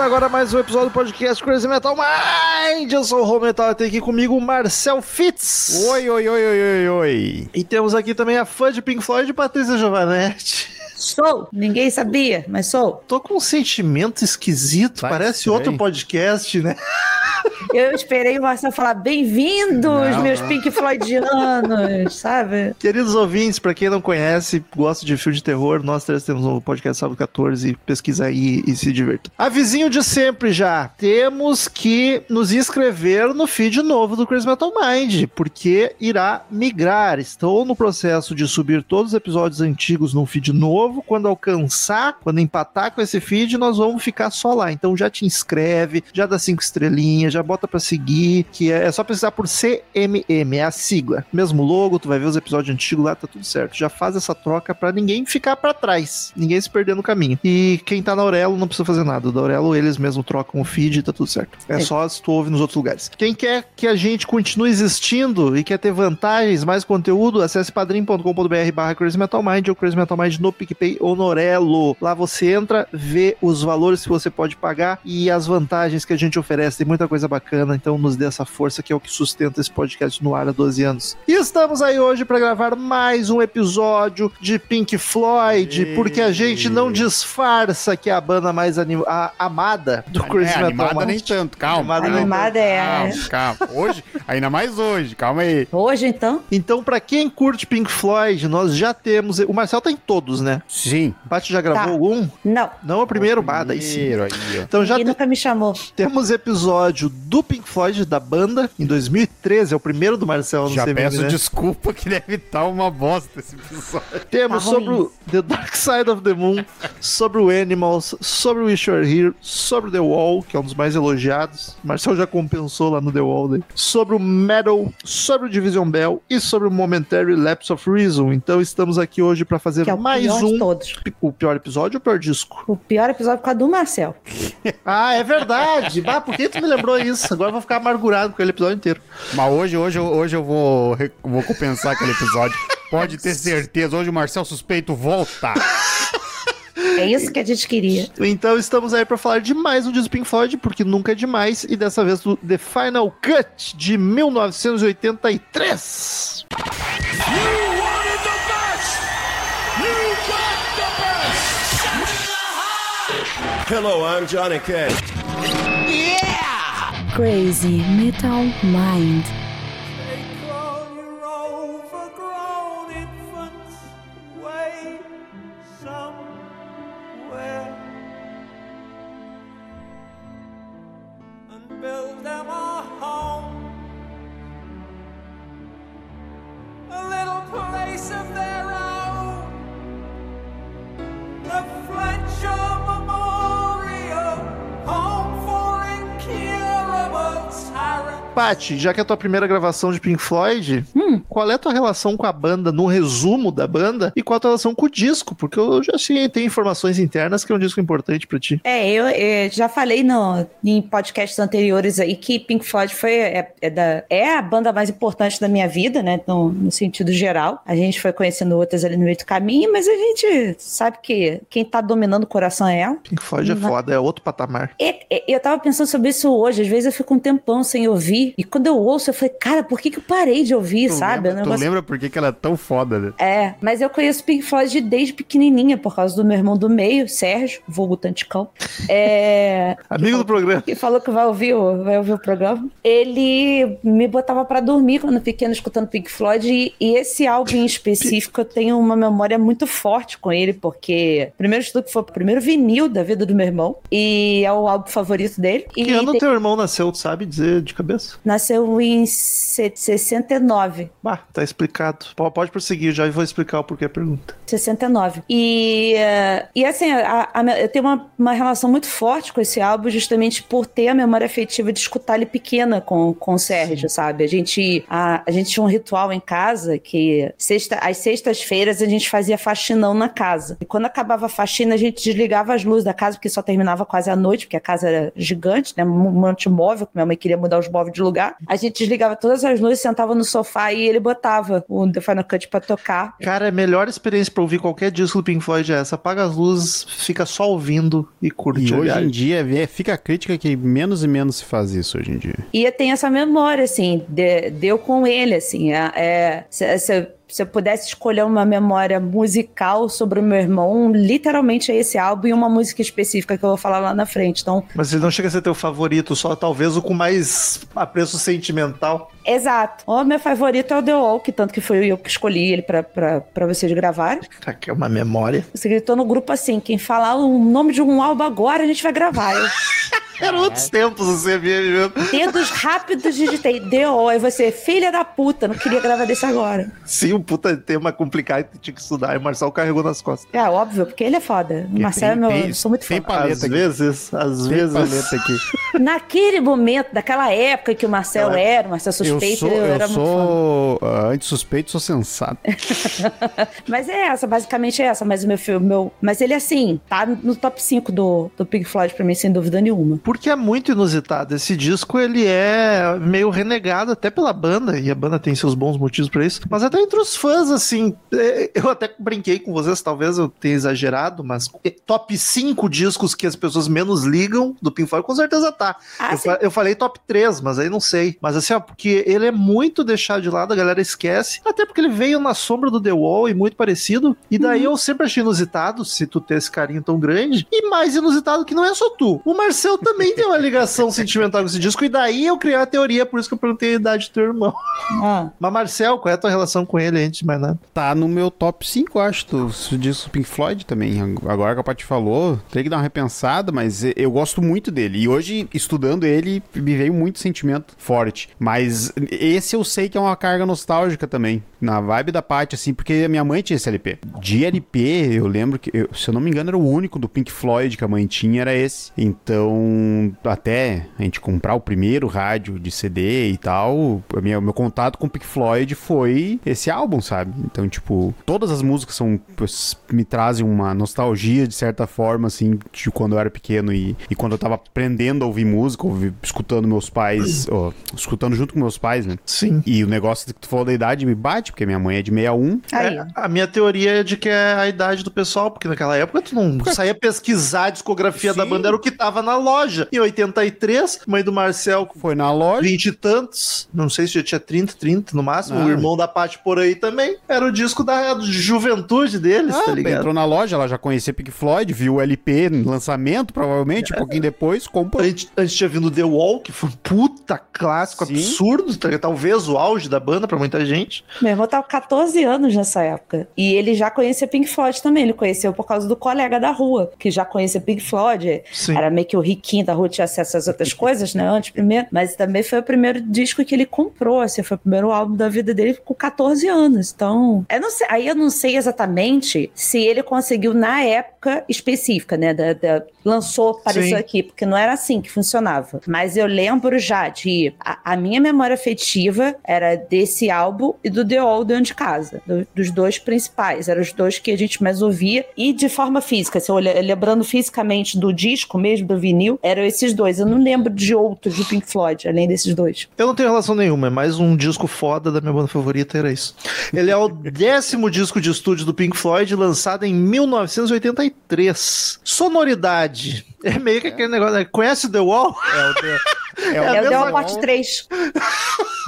Começa agora mais um episódio do podcast Crazy Metal Mind. Eu sou o Rô Metal e tem aqui comigo o Marcel Fitz. Oi, oi, oi, oi, oi, oi. E temos aqui também a fã de Pink Floyd, Patrícia Giovanetti. Sou. Ninguém sabia, mas sou. Tô com um sentimento esquisito, Vai parece estranho. outro podcast, né? Eu esperei o Marcelo falar bem-vindos, meus. Pink Floydianos, sabe? Queridos ouvintes, pra quem não conhece, gosta de filme de terror, nós três temos um podcast sábado 14, pesquisa aí e se divirta. Avisinho de sempre já, temos que nos inscrever no feed novo do Crazy Metal Mind, porque irá migrar. Estou no processo de subir todos os episódios antigos num feed novo. Quando alcançar, quando empatar com esse feed, nós vamos ficar só lá. Então já te inscreve, já dá cinco estrelinhas, já bota pra seguir, que é, é só precisar por CMM, é a sigla. Mesmo logo, tu vai ver os episódios antigos lá, tá tudo certo. Já faz essa troca pra ninguém ficar pra trás, ninguém se perder no caminho. E quem tá na Aurelo não precisa fazer nada. Da Aurelo eles mesmos trocam o feed e tá tudo certo. É Sim. só se tu ouve nos outros lugares. Quem quer que a gente continue existindo e quer ter vantagens, mais conteúdo, acesse padrim.com.br barra Crazy Metal Mind ou Crazy Metal Mind no PicPay ou no Orelo. Lá você entra, vê os valores que você pode pagar e as vantagens que a gente oferece. Tem muita coisa bacana, então nos dê essa força que é o que sustenta esse podcast no ar há 12 anos. E estamos aí hoje para gravar mais um episódio de Pink Floyd, Ei. porque a gente não disfarça que é a banda mais anim- a- amada do Crazy é, Metal animada nem Mind. tanto, calma. Animada nem Animada é. Calma, calma. Hoje, ainda mais hoje, calma aí. Hoje, então, Então, pra quem curte Pink Floyd, nós já temos. O Marcel tá em todos, né? Sim. O Paty já gravou Tá. algum? não. Não, é o primeiro, sim. Primeiro aí, ó. Então já E te- nunca me chamou. temos episódio do Pink Floyd da banda em 2013, é o primeiro do Marcel no Já CMM, peço né? desculpa que deve estar uma bosta esse episódio. Temos Tá sobre o The Dark Side of the Moon, sobre o Animals, sobre o Wish You Were Here, sobre The Wall, que é um dos mais elogiados. O Marcel já compensou lá no The Wall, né? Sobre o Metal, sobre o Division Bell e sobre o Momentary Lapse of Reason. Então estamos aqui hoje para fazer Que é o mais pior de um. todos. O pior episódio ou o pior disco? O pior episódio por causa do Marcel. Ah, é verdade. bah, por que tu me lembrou isso? Agora eu vou ficar amargurado com aquele episódio inteiro. Mas hoje, hoje, eu- hoje eu vou, vou compensar aquele episódio. Pode ter certeza, hoje o Marcel Suspeito volta. É isso que a gente queria. Então estamos aí para falar de mais um disco Pink Floyd, porque nunca é demais, e dessa vez do The Final Cut de 1983. Hello, I'm Johnny Cash. Crazy Metal Mind. Paty, já que é a tua primeira gravação de Pink Floyd, Hum. qual é a tua relação com a banda, no resumo da banda, e qual a tua relação com o disco? Porque eu já sei, tem informações internas que é um disco importante pra ti. É, eu eh, já falei no, em podcasts anteriores aí que Pink Floyd foi, é, é da, é a banda mais importante da minha vida, né? No, no sentido geral. A gente foi conhecendo outras ali no meio do caminho, mas a gente sabe que quem tá dominando o coração é ela. Pink Floyd é foda, é outro patamar. E- e- eu tava pensando sobre isso hoje. Às vezes eu fico um tempão sem ouvir. E quando eu ouço, eu falei, cara, por que, que eu parei de ouvir, Tu sabe? É um lembra, tu negócio- lembra por que, que ela é tão foda, né? É, mas eu conheço Pink Floyd desde pequenininha, por causa do meu irmão do meio, Sérgio, vulgo Tanticão. É, Amigo do programa. que falou que vai ouvir, o- vai ouvir o programa. Ele me botava pra dormir quando pequeno escutando Pink Floyd e, e esse álbum em específico eu tenho uma memória muito forte com ele porque primeiro estudo que foi o primeiro vinil da vida do meu irmão e é o álbum favorito dele. Que e ano tem- teu irmão nasceu, tu sabe dizer de cabeça? Nasceu em se- 69. Bah, tá explicado. Pode prosseguir, já vou explicar o porquê a pergunta. 69. E, eh, e assim, a- a- eu tenho uma, uma relação muito forte com esse álbum, justamente por ter a memória afetiva de escutar ele pequena com, com o Sérgio, sabe? A gente, a, a gente tinha um ritual em casa que sexta, às sextas-feiras a gente fazia faxinão na casa. E quando acabava a faxina, a gente desligava as luzes da casa, porque só terminava quase à noite, porque a casa era gigante, né? Um monte de móvel, que minha mãe queria mudar os móveis de de lugar. A gente desligava todas as luzes, sentava no sofá e ele botava o The Final Cut pra tocar. Cara, a melhor experiência pra ouvir qualquer disco do Pink Floyd é essa. Apaga as luzes, fica só ouvindo e curte. E hoje em dia é- fica a crítica que menos e menos se faz isso hoje em dia. E eu tenho essa memória, assim, de- deu com ele, assim. É, é- se, se- se eu pudesse escolher uma memória musical sobre o meu irmão, literalmente é esse álbum e uma música específica que eu vou falar lá na frente. Então, Mas ele não chega a ser teu favorito, só talvez o com mais apreço sentimental. exato. O meu favorito é o The que tanto que foi eu que escolhi ele pra, pra, pra vocês gravarem. Cara, que é uma memória. Você gritou no grupo assim: quem falar o nome de um álbum agora, a gente vai gravar. Eu, Era outros tempos o CBM mesmo. dedos rápidos, digitei Wall. Aí você, filha da puta, não queria gravar desse agora. Sim, um puta tema complicado que tinha que estudar. E o Marcel carregou nas costas. É óbvio, porque ele é foda. O Marcelo é meu. tem- eu sou muito tem fã. paleta às aqui. vezes, às Tem vezes. paleta aqui. Naquele momento, daquela época que o Marcel era, o Marcel Eu suspeito, sou, eu, eu era muito fã. sou ah, anti-suspeito, sou sensato. Mas é essa, basicamente é essa. Mas o meu filme, meu. Mas ele, assim, tá no top 5 do, do Pink Floyd pra mim, sem dúvida nenhuma. Porque é muito inusitado. Esse disco, ele é meio renegado até pela banda, e a banda tem seus bons motivos pra isso, mas até entre os fãs, assim, é, eu até brinquei com vocês, talvez eu tenha exagerado, mas é, top 5 discos que as pessoas menos ligam do Pink Floyd, com certeza tá. Ah, eu, fa- eu falei top 3, mas aí não sei. Mas assim, ó, porque ele é muito deixado de lado, a galera esquece, até porque ele veio na sombra do The Wall e muito parecido, e daí Uhum. eu sempre achei inusitado, se tu ter esse carinho tão grande, e mais inusitado que não é só tu. O Marcel também tem uma ligação sentimental com esse disco, e daí eu criei a teoria, por isso que eu perguntei a idade do teu irmão. Ah. Mas Marcel, qual é a tua relação com ele antes de mais nada? Tá no meu top 5, acho, do disco do Pink Floyd também. Agora que a Paty falou, tem que dar uma repensada, mas eu gosto muito dele. E hoje, estudando ele, me veio muito sentimento forte. Mas esse eu sei que é uma carga nostálgica também. Na vibe da Paty, assim, porque minha mãe tinha esse LP. De LP, eu lembro que, eu- se eu não me engano, era o único do Pink Floyd que a mãe tinha, era esse. Então, até a gente comprar o primeiro rádio de CD e tal, a minha- o meu contato com o Pink Floyd foi esse álbum, sabe? Então, tipo, todas as músicas são me trazem uma nostalgia de certa forma, assim, de quando eu era pequeno e, e quando eu tava aprendendo a ouvir música, ouvi- escutando meus pais, ó, escutando junto com meus pais, né? Sim. E o negócio que tu falou da idade me bate, porque minha mãe é de 61. Aí. É, a minha teoria é de que é a idade do pessoal, porque naquela época tu não saía pesquisar a discografia da Sim. banda, era o que tava na loja. Em 83, mãe do Marcel Foi na loja. 20 e tantos, não sei se já tinha 30, 30 no máximo, Ah. o irmão da Paty por aí também. Era o disco da juventude deles, Ah, tá ligado? entrou na loja, ela já conhecia Pink Floyd, viu o LP no lançamento, provavelmente, um pouquinho depois, comprou. Antes, antes tinha vindo The Wall, que foi um puta clássico Sim. absurdo, tá talvez o auge da banda pra muita gente. Meu irmão tava com 14 anos nessa época. E ele já conhecia Pink Floyd também. Ele conheceu por causa do colega da rua, que já conhecia Pink Floyd. Sim. Era meio que o riquinho da rua, tinha acesso às outras coisas, né? Antes primeiro. Mas também foi o primeiro disco que ele comprou, assim, foi o primeiro álbum da vida dele com 14 anos. Então, eu não sei, aí eu não sei exatamente se ele conseguiu na época específica, né? Da, da- lançou, apareceu Sim. aqui, porque não era assim que funcionava. Mas eu lembro já de. A, a minha memória afetiva era desse álbum e do The All dentro de casa. do- dos dois principais. Eram os dois que a gente mais ouvia. E de forma física, se eu lembrando fisicamente do disco mesmo, do vinil, eram esses dois. Eu não lembro de outros do Pink Floyd, além desses dois. Eu não tenho relação nenhuma, é mais um disco foda da minha banda favorita, era isso. Ele é o décimo disco de estúdio do Pink Floyd, lançado em 1983. Sonoridade. É meio que aquele negócio. né? Conhece The Wall? É o The, é É, o o The mesma All Parte 3.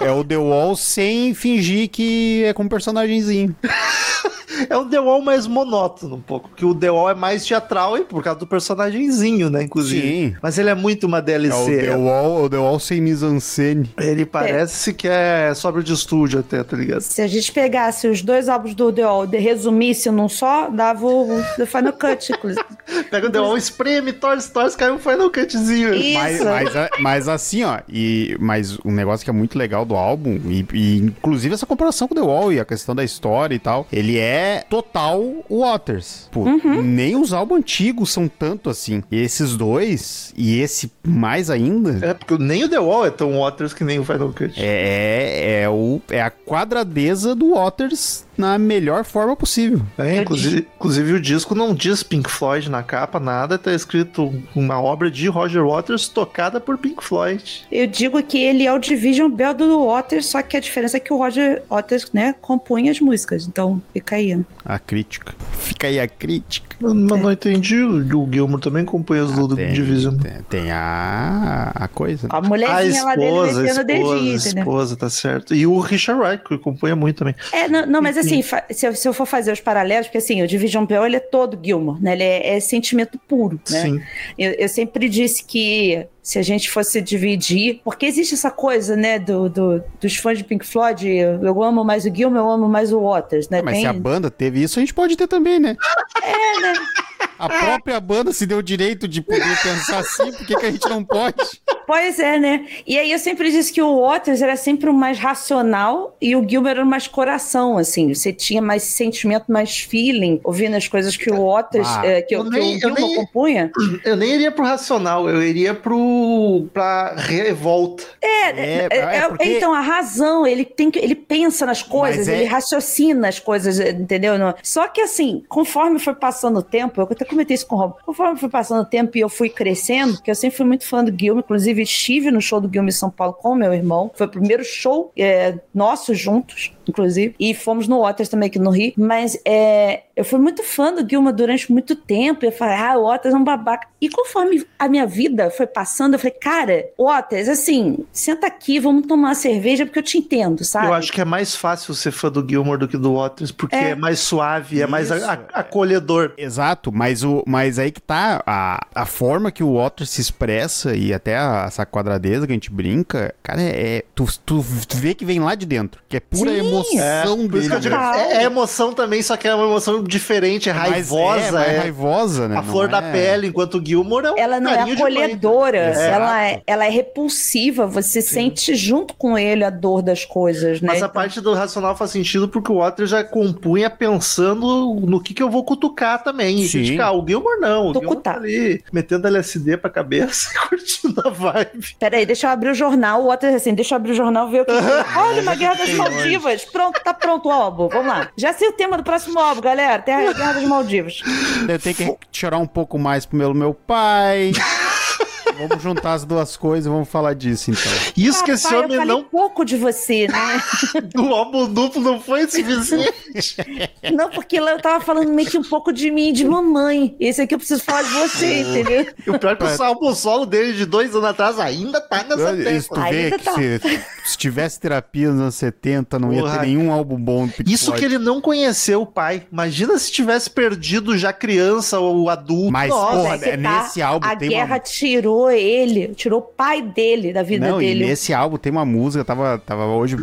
é o The Wall sem fingir que é com um personagemzinho. É um The Wall mais monótono um pouco, que o The Wall é mais teatral e por causa do personagemzinho, né, inclusive. Sim. Mas ele é muito uma É o DLC. The Wall, o The Wall sem mise-en-scène. Ele parece que é sobre de estúdio até, tá ligado? Se a gente pegasse os dois álbuns do The All e resumisse num só, dava o The Final Cut, inclusive. Pega o The Wall, espreme, torce, torce, cai um Final Cutzinho. Isso. Mas, mas, a- mas assim, ó, e, mas um negócio que é muito legal do álbum, e, e inclusive essa comparação com The Wall e a questão da história e tal, ele é é total Waters. Pô, Uhum. nem os álbuns antigos são tanto assim. E esses dois, e esse mais ainda, É, porque nem o The Wall é tão Waters que nem o Final Cut. é, é, o, é a quadradeza do Waters na melhor forma possível. É, inclusive, inclusive o disco não diz Pink Floyd na capa, nada, tá escrito uma obra de Roger Waters tocada por Pink Floyd. Eu digo que ele é o Division Bell do Waters, só que a diferença é que o Roger Waters, né, compunha as músicas. Então, fica aí. Né? A crítica. Fica aí a crítica. Mas não entendi, o Gilmour também compõe as do Tem, Division. tem, tem a, a coisa. A A mulherzinha lá dele esposa, a metendo o dedinho, esposa, a entendeu? esposa, tá certo. E o Richard Wright, que compunha muito também. É, não, não, mas assim, se eu, se eu for fazer os paralelos, porque assim, o Division Bell, ele é todo Gilmore, né? Ele é, é sentimento puro, né? Sim. Eu, eu sempre disse que se a gente fosse dividir, porque existe essa coisa, né, do, do- dos fãs de Pink Floyd, eu, amo mais o Gilmore, eu amo mais o Waters, né? Mas Tem- se a banda teve isso, a gente pode ter também, né? É, né? A própria banda se deu o direito de poder pensar assim, por que, que a gente não pode? Pois é, né? E aí eu sempre disse que o Waters era sempre o mais racional e o Gilmer era o mais coração, assim. Você tinha mais sentimento, mais feeling, ouvindo as coisas que o Waters, Ah, eh, que, eu que nem- o eu Gilmer nem- compunha. Eu nem iria pro racional, eu iria pro pra revolta. É, É, é, é é, porque- então a razão, ele tem que, ele pensa nas coisas, é- ele raciocina as coisas, entendeu? Só que assim, conforme foi passando o tempo, eu até comentei isso com o Rob, conforme foi passando o tempo e eu fui crescendo, porque eu sempre fui muito fã do Guilherme, inclusive estive no show do Guilherme São Paulo com meu irmão, foi o primeiro show é, nosso juntos, inclusive, e fomos no Waters também aqui no Rio, mas é, eu fui muito fã do Gilma durante muito tempo, eu falei, ah, o Waters é um babaca. E conforme a minha vida foi passando, eu falei, cara, Waters, assim, senta aqui, vamos tomar uma cerveja, porque eu te entendo, sabe? Eu acho que é mais fácil ser fã do Gilmore do que do Waters, porque é, É. mais suave, é mais Isso, a- a- acolhedor. Exato, mas, o, mas aí que tá a, a forma que o Waters se expressa e até a- essa quadradeza que a gente brinca, cara, é, é- tu, tu vê que vem lá de dentro, que é pura Sim. emoção Isso que eu dele. digo, né? É, é emoção também, só que é uma emoção diferente, é Mas raivosa, é, é, raivosa, né? a Não flor da é- pele, enquanto o Gilmore é um Ela não é acolhedora, É. ela, é, ela é repulsiva, você sente junto com ele a dor das coisas, né? Mas a Então- parte do racional faz sentido porque o Waters já compunha pensando no que, que eu vou cutucar também. E Sim. criticar. O Gilmore não. O Gilmore tá ali metendo LSD pra cabeça e curtindo a vibe. Peraí, deixa eu abrir o jornal. O Waters assim, deixa eu abrir o jornal ver o que. Olha, uma Guerra das Maldivas. Pronto, tá pronto o álbum. Vamos lá. Já sei o tema do próximo álbum, galera. Tem a Guerra das Maldivas. Eu tenho que chorar um pouco mais pelo meu pai. Vamos juntar as duas coisas e vamos falar disso então. Isso que esse Papai, eu homem falei não. pouco de você, né? Do álbum duplo não foi suficiente. Não, porque lá eu tava falando meio que um pouco de mim e de mamãe. Esse aqui eu preciso falar de você, entendeu? E o pior é que o álbum solo dele de dois anos atrás ainda tá nessa Isso tu tecla. vê Ainda que tá. se, se tivesse terapia nos anos 70, não ia Porra. ter nenhum álbum bom Isso que ele não conheceu o pai. Imagina se tivesse perdido já criança ou adulto. Mas, Nossa. porra, é nesse álbum a tem guerra uma- tirou ele, tirou o pai dele da vida Não, dele. e nesse álbum tem uma música, tava, tava hoje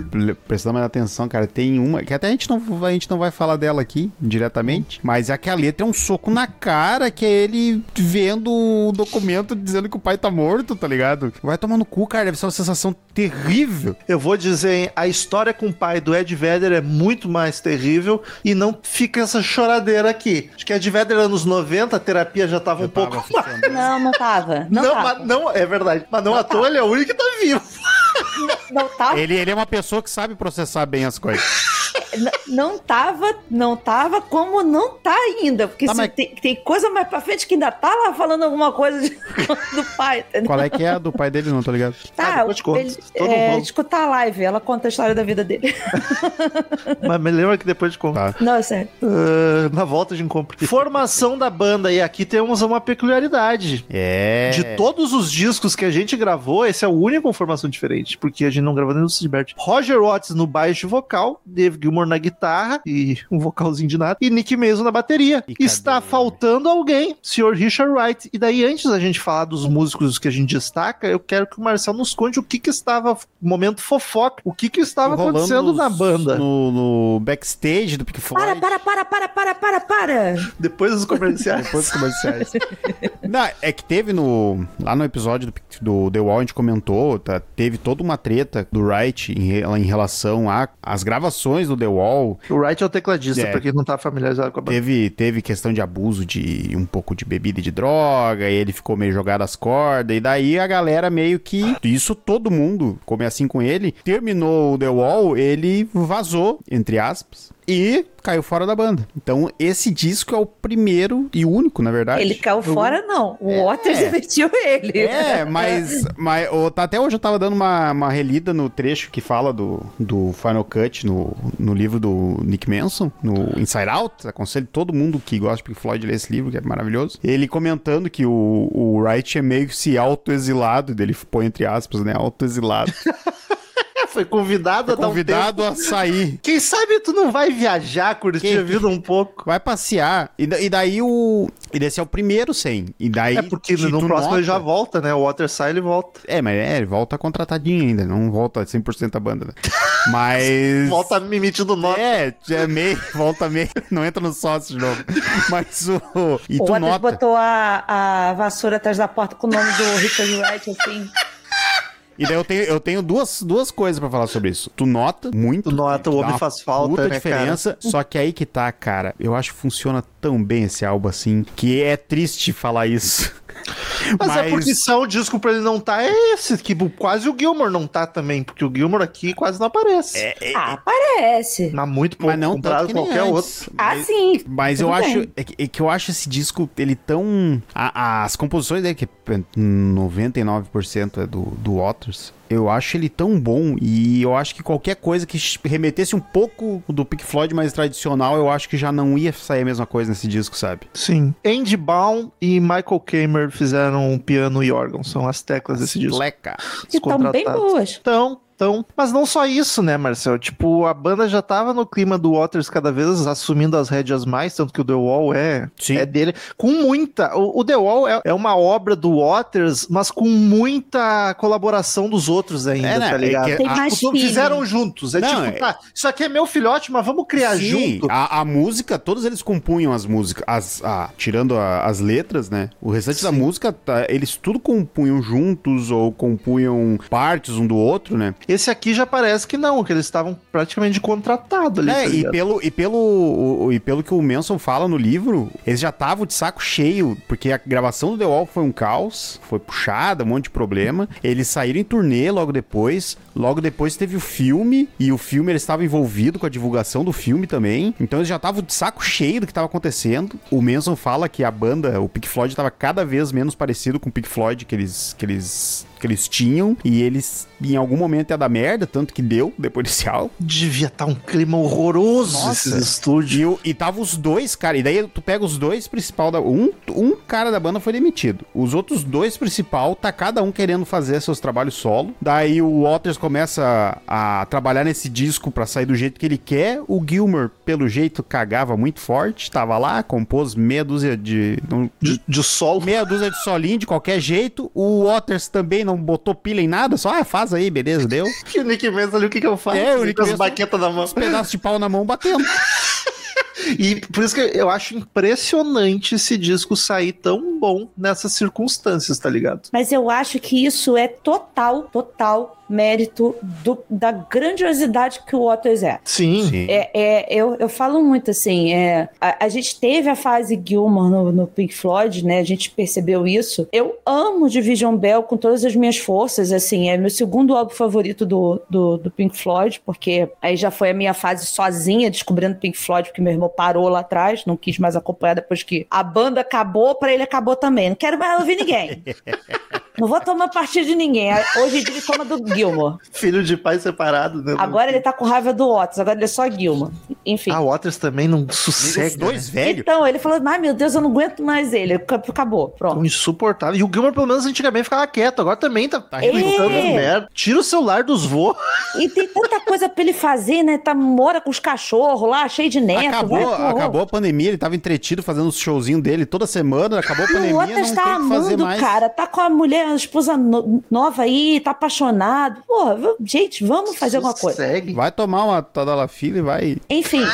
prestando mais atenção, cara. Tem uma, que até a gente, não, a gente não vai falar dela aqui diretamente, mas é que a letra é um soco na cara, que é ele vendo o documento dizendo que o pai tá morto, tá ligado? Vai tomar no cu, cara, deve ser uma sensação terrível. Eu vou dizer, hein, a história com o pai do Ed Vedder é muito mais terrível e não fica essa choradeira aqui. Acho que Ed Vedder anos 90, a terapia já tava um Eu tava pouco. Não, não tava. Não, Não, tava. Mas não, é verdade. Mas não à toa ele é o único que tá vivo. Não tava. Ele, ele é uma pessoa que sabe processar bem as coisas. Não tava, não tava, como não tá ainda. Porque Tá, mas- tem, tem coisa mais pra frente que ainda tá lá falando alguma coisa de- do pai. entendeu? Qual é que é a do pai dele, não tô ligado? Ah, Tá, depois te conto. ele, Todo é, mundo. escutar a live, ela conta a história da vida dele. Mas me lembra que depois de contar. Tá. Não, é sério. Ah, na volta de compra. Formação da banda. E aqui temos uma peculiaridade. É. De todos os discos que a gente gravou, esse é o único com formação diferente, porque a gente não gravou nem no Sidbert. Roger Watts no baixo vocal, Dave Gilmour na guitarra e um vocalzinho de nada, e Nick Mason na bateria. E cadê Está ele? faltando alguém, Sr. Richard Wright. E daí, antes da gente falar dos músicos que a gente destaca, eu quero que o Marcel nos conte o que que estava, momento fofoca, o que que estava Rolando acontecendo na banda, No, no backstage do Pink Floyd. Para, para, para, para, para, para, para. depois dos comerciais. Depois dos comerciais. Não, é que teve no. Lá no episódio do, do The Wall, a gente comentou, tá, teve toda uma treta do Wright em, em relação a- às gravações do The Wall, O Wright é o tecladista, É. pra quem não tá familiarizado com a banda. teve, teve questão de abuso de um pouco de bebida e de droga, e ele ficou meio jogado às cordas, e daí a galera meio que. Isso todo mundo, como é assim com ele, terminou o The Wall, ele vazou, entre aspas, e caiu fora da banda. Então, esse disco é o primeiro e único, na verdade. Ele caiu fora, não. O Waters demitiu ele. É, mas, mas o- tá- até hoje eu tava dando uma, uma relida no trecho que fala do, do Final Cut no, no livro do Nick Manson, no Inside Out. Aconselho todo mundo que gosta de Pink Floyd a ler esse livro, que é maravilhoso. Ele comentando que o, o Wright é meio que se auto-exilado, dele põe entre aspas, né? Auto-exilado. Foi convidado a dar um tempo. Convidado a sair. Quem sabe tu não vai viajar, curtir Quem- a vida um pouco. Vai passear. E, e daí o. E desse é o primeiro 100. E daí. É porque no próximo ele nota- já volta, né? O Water sai, ele volta. É, mas é, ele volta contratadinho ainda, não volta 100% a banda, né? Mas. Volta emitindo nota. É, é meio, volta meio, não entra no sócio de novo. Mas o. E O tu Waters nota. botou a, a vassoura atrás da porta com o nome do Richard Wright, assim. E daí eu tenho, eu tenho duas, duas coisas pra falar sobre isso. Tu nota muito. Tu nota, o homem faz falta, puta né, diferença. Só que aí que tá, cara. Eu acho que funciona tão bem esse álbum assim. Que é triste falar isso. Mas, é porque só o disco pra ele não tá é esse, que quase o Gilmore não tá também, porque o Gilmore aqui quase não aparece. É, Ah, parece. Mas muito pouco Mas não comparado tanto com que nem qualquer antes. outro. Ah, sim. Mas eu Tudo acho bem. é que, é que eu acho esse disco ele tão a- as composições dele que é 99% é do do Waters. Eu acho ele tão bom e eu acho que qualquer coisa que remetesse um pouco do Pink Floyd mais tradicional, eu acho que já não ia sair a mesma coisa nesse disco, sabe? Sim. Andy Baum e Michael Kamer fizeram piano e órgão, são as teclas desse disco. Leca. Que estão bem boas. Então, então, mas não só isso, né, Marcel? Tipo, a banda já tava no clima do Waters cada vez assumindo as rédeas mais, tanto que o The Wall é, Sim. é dele. Com muita. O, o The Wall é, é uma obra do Waters, mas com muita colaboração dos outros ainda, É, né? tá ligado? É que a- Tipo, fizeram juntos. É Não, tipo, é- tá, isso aqui é meu filhote, mas vamos criar Sim, junto. a, a música, todos eles compunham as músicas, as, a- tirando a- as letras, né? O restante da música, tá, eles tudo compunham juntos ou compunham partes um do outro, né? Esse aqui já parece que não, que eles estavam praticamente contratados ali. É, tá e pelo, e, pelo, o- e pelo que o Manson fala no livro, eles já estavam de saco cheio, porque a gravação do The Wall foi um caos, foi puxada, um monte de problema. Eles saíram em turnê logo depois. Logo depois teve o filme, e o filme eles estavam envolvidos com a divulgação do filme também. Então eles já estavam de saco cheio do que estava acontecendo. O Manson fala que a banda, o Pink Floyd, estava cada vez menos parecido com o Pink Floyd que eles, que eles, que eles tinham. E eles, em algum momento, ia dar merda, tanto que deu depois desse álbum. Devia estar um clima horroroso Nossa. esses estúdios. E, e tava os dois, cara. E daí tu pega os dois principal da. Um, um cara da banda foi demitido. Os outros dois principal, tá cada um querendo fazer seus trabalhos solo. Daí o Waters começa a, a trabalhar nesse disco pra sair do jeito que ele quer. O Gilmer, pelo jeito, cagava muito forte. Tava lá, compôs meia dúzia de. De, de solo. meia dúzia de solinho de qualquer jeito. O Waters também não botou pilha em nada, só ah, faz aí, beleza, deu. Que o Nick Mendes ali, o que que eu faço? É, o Nick Mendes- baquetas na mão. Os pedaços de pau na mão batendo. E por isso que eu acho impressionante esse disco sair tão bom nessas circunstâncias, tá ligado? Mas eu acho que isso é total, total mérito do- da grandiosidade que o Waters é. Sim. É, é, eu, eu falo muito assim, é, a, a gente teve a fase Gilmore no, no Pink Floyd, né? A gente percebeu isso. Eu amo Division Bell com todas as minhas forças, assim, é meu segundo álbum favorito do, do, do Pink Floyd, porque aí já foi a minha fase sozinha descobrindo Pink Floyd, porque meu irmão parou lá atrás, não quis mais acompanhar depois que a banda acabou, pra ele acabou também. Não quero mais ouvir ninguém. Não vou tomar partido de ninguém. Hoje em dia ele toma do Gilmore. Filho de pai separado, né? Agora ele tá com raiva do Waters, agora ele é só Gilmore. Enfim. Ah, o Waters também não Os sossega. dois né? velhos. Então, ele falou: ai meu Deus, eu não aguento mais ele. Ac- Acabou, pronto. insuportável. E o Gilmore, pelo menos, antigamente ficava quieto. Agora também tá, tá É. gritando merda. Tira o celular dos voos. E tem tanta coisa pra ele fazer, né? Tá, mora com os cachorros lá, cheio de neto. Acabou, vai, acabou a pandemia, ele tava entretido fazendo os showzinhos dele toda semana, acabou a pandemia, o não Waters tem tá o que fazer amando, mais. cara. Tá com a mulher, a esposa no- nova aí, tá apaixonado. Porra, v- gente, vamos fazer alguma coisa. Segue. Vai tomar uma Tadalafila e vai... Enfim,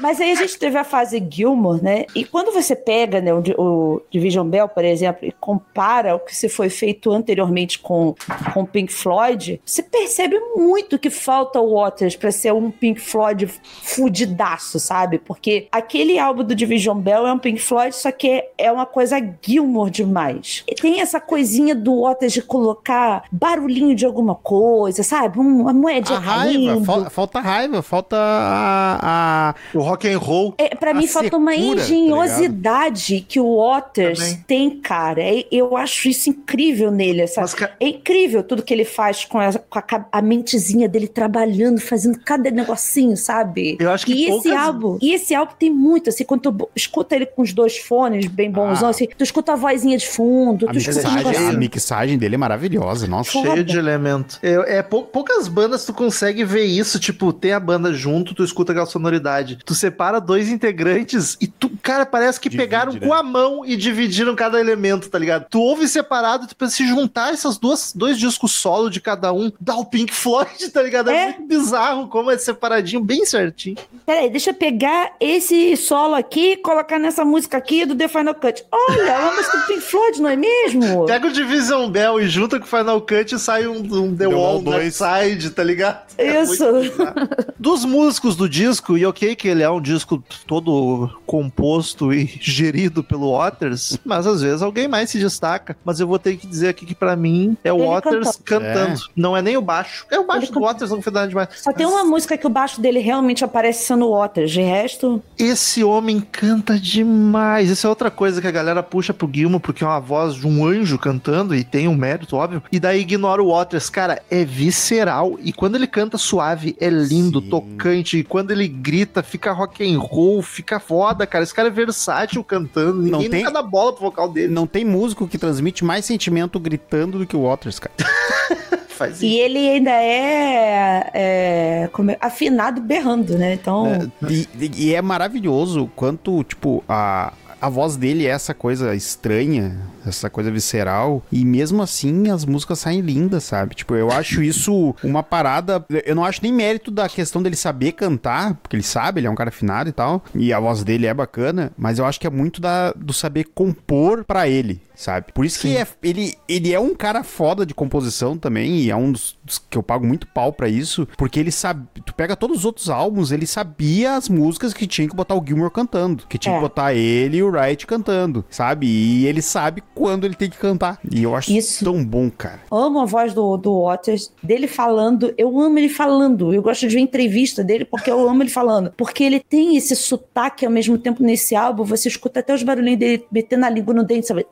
Mas aí a gente teve a fase Gilmore, né? E quando você pega né, o, o Division Bell, por exemplo, e compara o que se foi feito anteriormente com com Pink Floyd, você percebe muito que falta o Waters pra ser um Pink Floyd fudidaço, sabe? Porque aquele álbum do Division Bell é um Pink Floyd, só que é- uma coisa Gilmore demais. E tem essa coisinha do Waters de colocar barulhinho de alguma coisa, sabe? Um- Uma moedinha A raiva, caindo. fal- falta raiva, falta a, a- O rock and roll. É, pra a mim falta uma tá engenhosidade que o Waters Também. tem, cara. É- eu acho isso incrível nele. Essa, Mas, É incrível tudo que ele faz com, essa- com a, a mentezinha dele trabalhando, fazendo cada negocinho, sabe? Eu acho que e esse poucas- álbum, e esse álbum tem muito, assim, quando tu escuta ele com os dois fones bem bons, Ah. assim, tu escuta a vozinha de fundo, a tu escuta mixagem, a negocinho. mixagem dele é maravilhosa, nossa. Foda. Cheio de elemento. É, é pou- poucas bandas tu consegue ver isso, tipo, tem a banda junto, tu escuta aquela sonoridade. Tu separa dois integrantes e tu, cara, parece que Divide, pegaram né? com a mão e dividiram cada elemento, tá ligado? Tu ouve separado, tu pensa se juntar essas duas dois discos solo de cada um, dá o Pink Floyd, tá ligado? É, É. muito bizarro como é separadinho, bem certinho. Peraí, deixa eu pegar esse solo aqui e colocar nessa música aqui do The Final Cut. Olha, é uma música do Pink Floyd, não é mesmo? Pega o Division Bell e junta com o Final Cut e sai um, um The, The Wall, Wall dois. Side, tá ligado? É Isso. bizarro. Dos músicos do disco, e ok que ele é um disco todo composto e gerido pelo Waters, mas às vezes alguém mais se destaca. Mas eu vou ter que dizer aqui que pra mim é o Ele Waters cantou. cantando. Não é nem o baixo. É o baixo Ele do cantou. Waters, não foi nada demais. Só tem Mas uma música que o baixo dele realmente aparece sendo Waters. De resto, Esse homem canta demais. Isso é outra coisa que a galera puxa pro Gilmo, porque é uma voz de um anjo cantando e tem um mérito, óbvio. E daí ignora o Waters. Cara, é visceral. E quando ele canta suave, é lindo, Sim. tocante. E quando ele grita, fica rock and roll, fica foda, cara. Esse cara é versátil cantando. Não Ninguém tem- nunca dá bola pro vocal dele. Não tem músico que transmite mais sentimento gritando do que o Waters, cara. Faz isso. E ele ainda é, é, como é- afinado berrando, né? Então, E, e é maravilhoso quanto, tipo, a, a voz dele é essa coisa estranha, essa coisa visceral. E mesmo assim, as músicas saem lindas, sabe? Tipo, eu acho isso uma parada. Eu não acho nem mérito da questão dele saber cantar, porque ele sabe, ele é um cara afinado e tal. E a voz dele é bacana, mas eu acho que é muito da, do saber compor pra ele. Sabe? Por isso que é- ele, ele é um cara foda de composição também, e é um dos, dos que eu pago muito pau pra isso, porque ele sabe. Tu pega todos os outros álbuns, ele sabia as músicas que tinha que botar o Gilmore cantando, que tinha É. que botar ele e o Wright cantando, sabe? E ele sabe quando ele tem que cantar. E eu acho Isso. tão bom, cara. amo a voz do, do Waters, dele falando. Eu amo ele falando. Eu gosto de ver entrevista dele porque eu amo ele falando. Porque ele tem esse sotaque ao mesmo tempo nesse álbum. Você escuta até os barulhinhos dele metendo a língua no dente, sabe?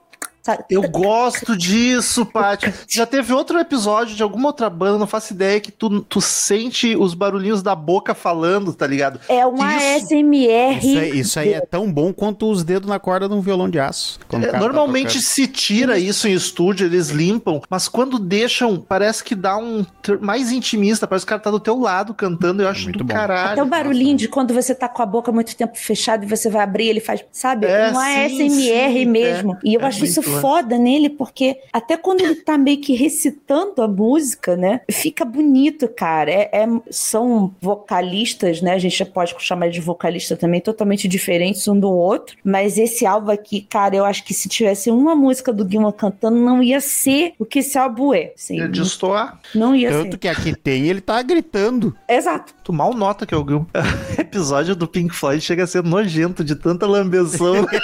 Sabe? Eu gosto disso, Paty. Já teve outro episódio de alguma outra banda, não faço ideia, que tu, tu sente os barulhinhos da boca falando, tá ligado? É uma Isso- SMR. Isso aí, isso aí é tão bom quanto os dedos na corda de um violão de aço. É, tá Normalmente tocando. se tira isso em estúdio, eles limpam, mas quando deixam, parece que dá um ter- mais intimista, parece que o cara tá do teu lado cantando, eu acho Muito do bom. caralho. Até o barulhinho de quando você tá com a boca muito tempo fechada e você vai abrir, ele faz, sabe? É, Uma sim, SMR sim, mesmo. é. e eu É acho isso. Foda nele, porque até quando ele tá meio que recitando a música, né? Fica bonito, cara. É, é- são vocalistas, né? A gente já pode chamar de vocalista também, totalmente diferentes um do outro. Mas esse álbum aqui, cara, eu acho que se tivesse uma música do Gilman cantando, não ia ser o que esse álbum é. Assim, É de estoar. não ia Tanto ser. que aqui tem, ele tá gritando. Exato. Tu mal nota que é o Gil. episódio do Pink Floyd chega a ser nojento de tanta lambeção.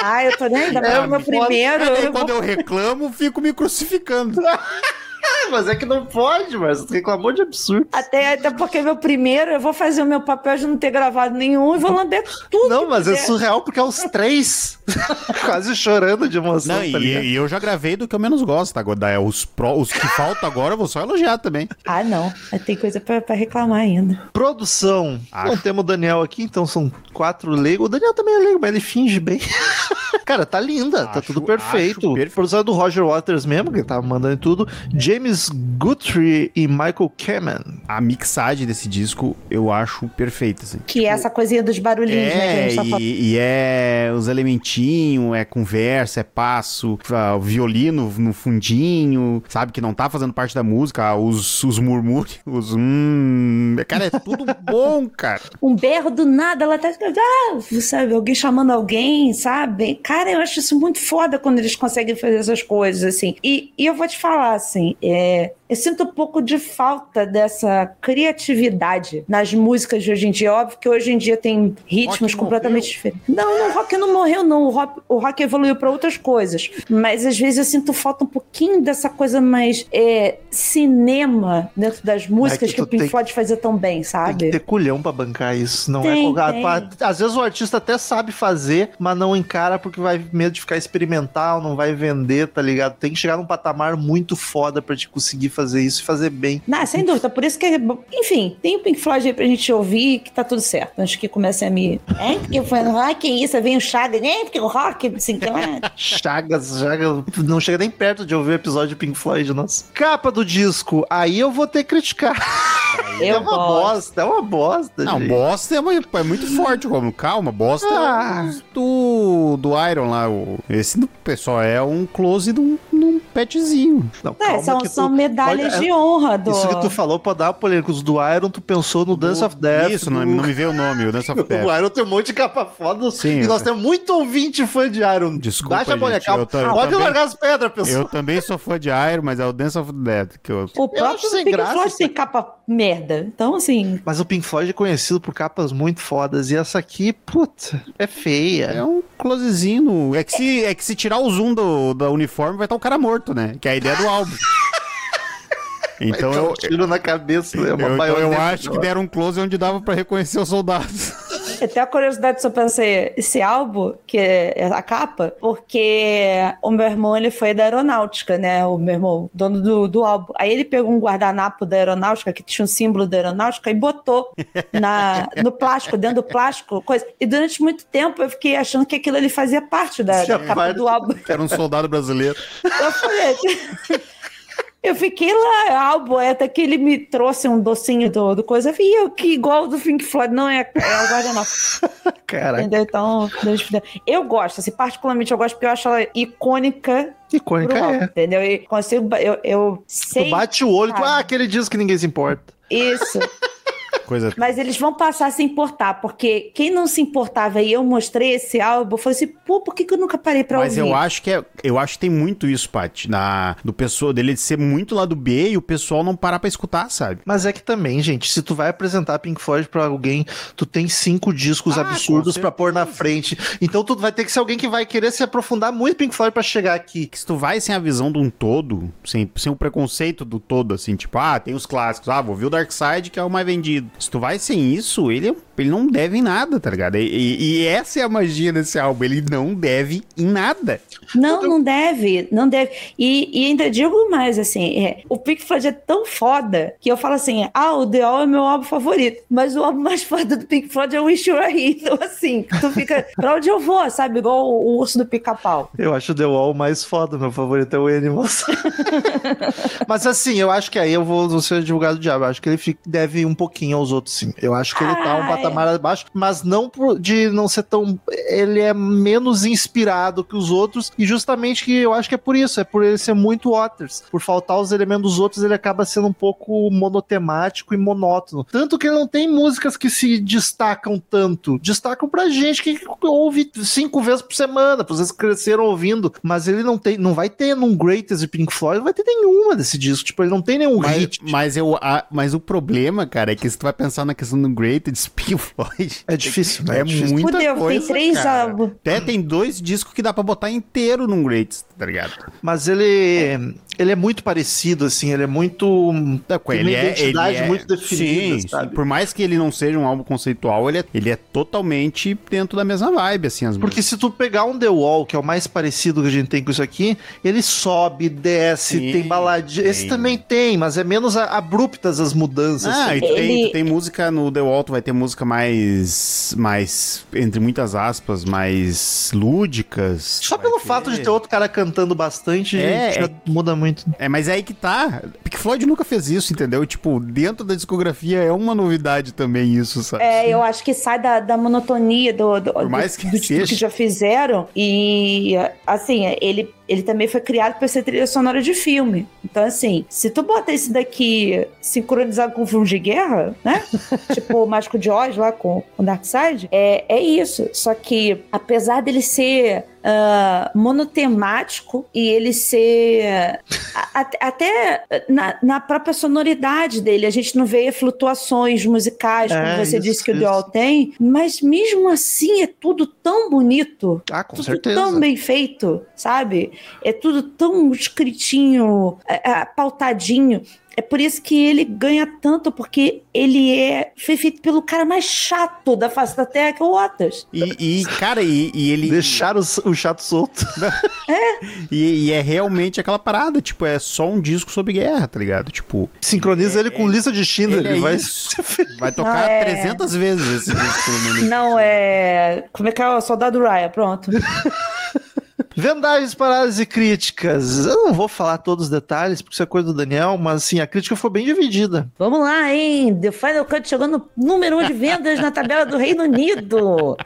Ah, eu tô nem ainda É, meu foda. Primeiro. Aí eu vou quando eu reclamo, fico me crucificando. mas é que não pode, mas tu reclamou de absurdo. Até, até porque meu primeiro, eu vou fazer o meu papel de não ter gravado nenhum e vou lamber tudo. Não, mas é puder. surreal porque é os três quase chorando de emoção, Não, tá e, e eu já gravei do que eu menos gosto. Agora, é, os, pró- os que faltam agora eu vou só elogiar também. Ah, não. Tem coisa pra, pra reclamar ainda. Produção. Acho. Não temos o Daniel aqui, então são quatro leigos. O Daniel também é leigo, mas ele finge bem. Cara, tá linda, tá Acho- tudo perfeito. perfeito. Produção é do Roger Waters mesmo, que tava mandando tudo. James Guthrie e Michael Kamen. A mixagem desse disco eu acho perfeita, assim. Que é essa coisinha dos barulhinhos, né? Que a É, gente tá falando. e, e é os bonitinho, é conversa, é passo, ah, o violino no fundinho, sabe? Que não tá fazendo parte da música, ah, os, os murmúrios, os hum. Cara, é tudo bom, cara. Um berro do nada, ela tá. Ah, sabe, alguém chamando alguém, sabe? Cara, eu acho isso muito foda quando eles conseguem fazer essas coisas, assim. E, e eu vou te falar, assim, é, eu sinto um pouco de falta dessa criatividade nas músicas de hoje em dia. Óbvio que hoje em dia tem ritmos completamente morreu? diferentes. Não, não, o rock não morreu, não. O rock, o rock evoluiu para outras coisas. Mas às vezes eu sinto falta um pouquinho dessa coisa mais é, cinema dentro das músicas que que, tu o Pink tem- Floyd fazia tão bem, Tem sabe? que ter culhão pra bancar isso. Não Tem, é tem. Às vezes o artista até sabe fazer, mas não encara porque vai medo de ficar experimental, não vai vender, tá ligado? Tem que chegar num patamar muito foda pra te conseguir fazer isso e fazer bem. Não, sem dúvida. Por isso que. Enfim, tem o Pink Floyd aí pra gente ouvir que tá tudo certo. Antes que comecem a me. É, porque foi rock, que isso? Vem o Chaga, né? Porque o rock, assim, que é. Chagas, Chagas, não chega nem perto de ouvir o episódio de Pink Floyd, nossa. Capa do disco, aí eu vou ter que criticar. é uma gosto. bosta, é uma bosta. Não, gente. bosta é, uma- é muito forte, como calma, bosta Ah. é os do, do Iron lá. O, esse do pessoal é um close num, num petzinho. Não, É, são, são tu- medalhas pode- de honra do. Isso que tu falou pode dar polêmica. Os do Iron, tu pensou no Dance of Death. Isso, não, do- não me veio o nome, o Dance of Death. O Iron tem um monte de capa foda. Sim, e nós eu- temos muito ouvinte fã de Iron. Desculpa, Baixa a gente, tô- eu Pode também- largar as pedras, pessoal. Eu também sou fã de Iron, mas é o Dance of Death que eu... O próprio Pink graça, Floyd tem capa merda. Então, assim. Mas o Pink Floyd é conhecido por capas muito fodas. E essa aqui, puta, é feia. É um closezinho. É que se, é que se tirar o zoom do, do uniforme, vai estar o cara morto, né? Que é a ideia do álbum. Então eu, um tiro na cabeça. É uma eu, então eu acho que deram um close onde dava pra reconhecer os soldados. Até a curiosidade sobre esse, esse álbum, que é a capa, porque o meu irmão ele foi da aeronáutica, né? O meu irmão, dono do, do álbum. Aí ele pegou um guardanapo da aeronáutica, que tinha um símbolo da aeronáutica, e botou na, no plástico, dentro do plástico, coisa. E durante muito tempo eu fiquei achando que aquilo ali fazia parte da, da capa parte. do álbum. Era um soldado brasileiro. Eu falei. Eu fiquei lá, álbum, até que ele me trouxe um docinho do, do coisa. Eu vi eu, que igual do Pink Floyd, não é, é o guardanapo. Caraca, Entendeu? Então, Deus me deu. eu gosto, assim, particularmente eu gosto porque eu acho ela icônica icônica é. entendeu? E consigo, eu, eu sei Tu bate o olho, tu, ah, aquele disco que ninguém se importa. isso, Coisa. mas eles vão passar a se importar, porque quem não se importava e eu mostrei esse álbum, eu falei assim, pô, por que, que eu nunca parei pra Mas ouvir? eu acho que é, eu acho que tem muito isso, Paty, na do pessoal dele de ser muito lá do B e o pessoal não parar pra escutar, sabe? Mas é que também, gente, se tu vai apresentar Pink Floyd pra alguém, tu tem cinco discos Ah, absurdos pra pôr na frente. Então tu vai ter que ser alguém que vai querer se aprofundar muito Pink Floyd pra chegar aqui. Que se tu vai sem a visão de um todo, sem, sem o preconceito do todo, assim, tipo, ah, tem os clássicos, ah, vou ver o Dark Side, que é o mais vendido. Se tu vai sem isso, ele, ele não deve em nada, tá ligado? E, e- essa é a magia desse álbum, ele não deve em nada. Não, não deve, não deve. E, e ainda digo mais, assim, é, o Pink Floyd é tão foda que eu falo assim, ah, o The All é meu álbum favorito, mas o álbum mais foda do Pink Floyd é o Wish You Were Here. Então, assim, tu fica, pra onde eu vou, sabe? Igual o, o urso do pica-pau. Eu acho The Wall mais foda, meu favorito é o Animals. Mas assim, eu acho que aí eu vou, vou ser advogado do diabo. Eu acho que ele fica- deve um pouquinho aos outros, sim. Eu acho que ele tá um patamar abaixo, mas não por- de não ser tão. Ele é menos inspirado que os outros, e justamente que eu acho que é por isso, é por ele ser muito Waters. Por faltar os elementos dos outros, ele acaba sendo um pouco monotemático e monótono. Tanto que ele não tem músicas que se destacam tanto. Destacam pra gente que ouve cinco vezes por semana, vocês cresceram ouvindo, mas ele não tem, não vai ter num Greatest de Pink Floyd, não vai ter nenhuma desse disco. Tipo, ele não tem nenhum Mas, hit. mas, eu, a- mas o problema, cara, é que se tu vai pensar na questão do Greatest Pink Floyd, É difícil, né? é, É difícil. muita Fudeu, tem coisa, três cara. álbuns. Até tem dois discos que dá pra botar inteiro num Greatest, tá ligado? Mas ele, ele é muito parecido, assim, ele é muito. Tá, com tem ele uma é, ele identidade é- muito definida, sim, sabe? sim. Por mais que ele não seja um álbum conceitual, ele é, ele é totalmente dentro da mesma vibe, assim, as Porque se tu pegar um The Wall, que é o mais parecido que a gente tem com isso aqui, ele sobe, desce, Sim, tem baladinha. Esse tem. também tem, mas é menos abruptas as mudanças. Ah, sabe? e tem, Ele- tu tem música no The Wall, vai ter música mais. mais. entre muitas aspas, mais lúdicas. Só Vai pelo fato de ter outro cara cantando bastante, É, já é- muda muito. É, mas é aí que tá. Pink Floyd nunca fez isso, entendeu? Tipo, dentro da discografia é uma novidade também isso, sabe? É, eu acho que sai da, da monotonia do, do, Por mais do- que do- do seja. que já fizeram. E, assim, ele, ele também foi criado para ser trilha sonora de filme. Então, assim, se tu bota esse daqui sincronizado com um filme de guerra, né? tipo o Mágico de Oz lá com o Darkseid, é, é isso. Só que, apesar dele ser ah, monotemático e ele ser a- a- até na, na própria sonoridade dele, a gente não vê flutuações musicais, como É, você isso, disse que o isso. Dual tem, mas mesmo assim é tudo tão bonito. Ah, com tudo certeza. tão bem feito, sabe? É tudo tão escritinho, é, é, pautadinho. É por isso que ele ganha tanto, porque ele é foi feito pelo cara mais chato da face da Terra, que é o Waters. E, e, cara, e, e ele. Deixar o, o chato solto. E, e é realmente aquela parada, tipo, é só um disco sobre guerra, tá ligado? Tipo, Sincroniza ele com lista de Schindler. ele é Ele vai isso. vai tocar Ah, é. 300 vezes esse disco, pelo menos. Não, é. Como é que é o Soldado Ryan? Pronto. Vendagens, paradas e críticas. Eu não vou falar todos os detalhes, porque isso é coisa do Daniel, mas assim, a crítica foi bem dividida. Vamos lá, hein? The Final Cut chegou no número um de vendas na tabela do Reino Unido.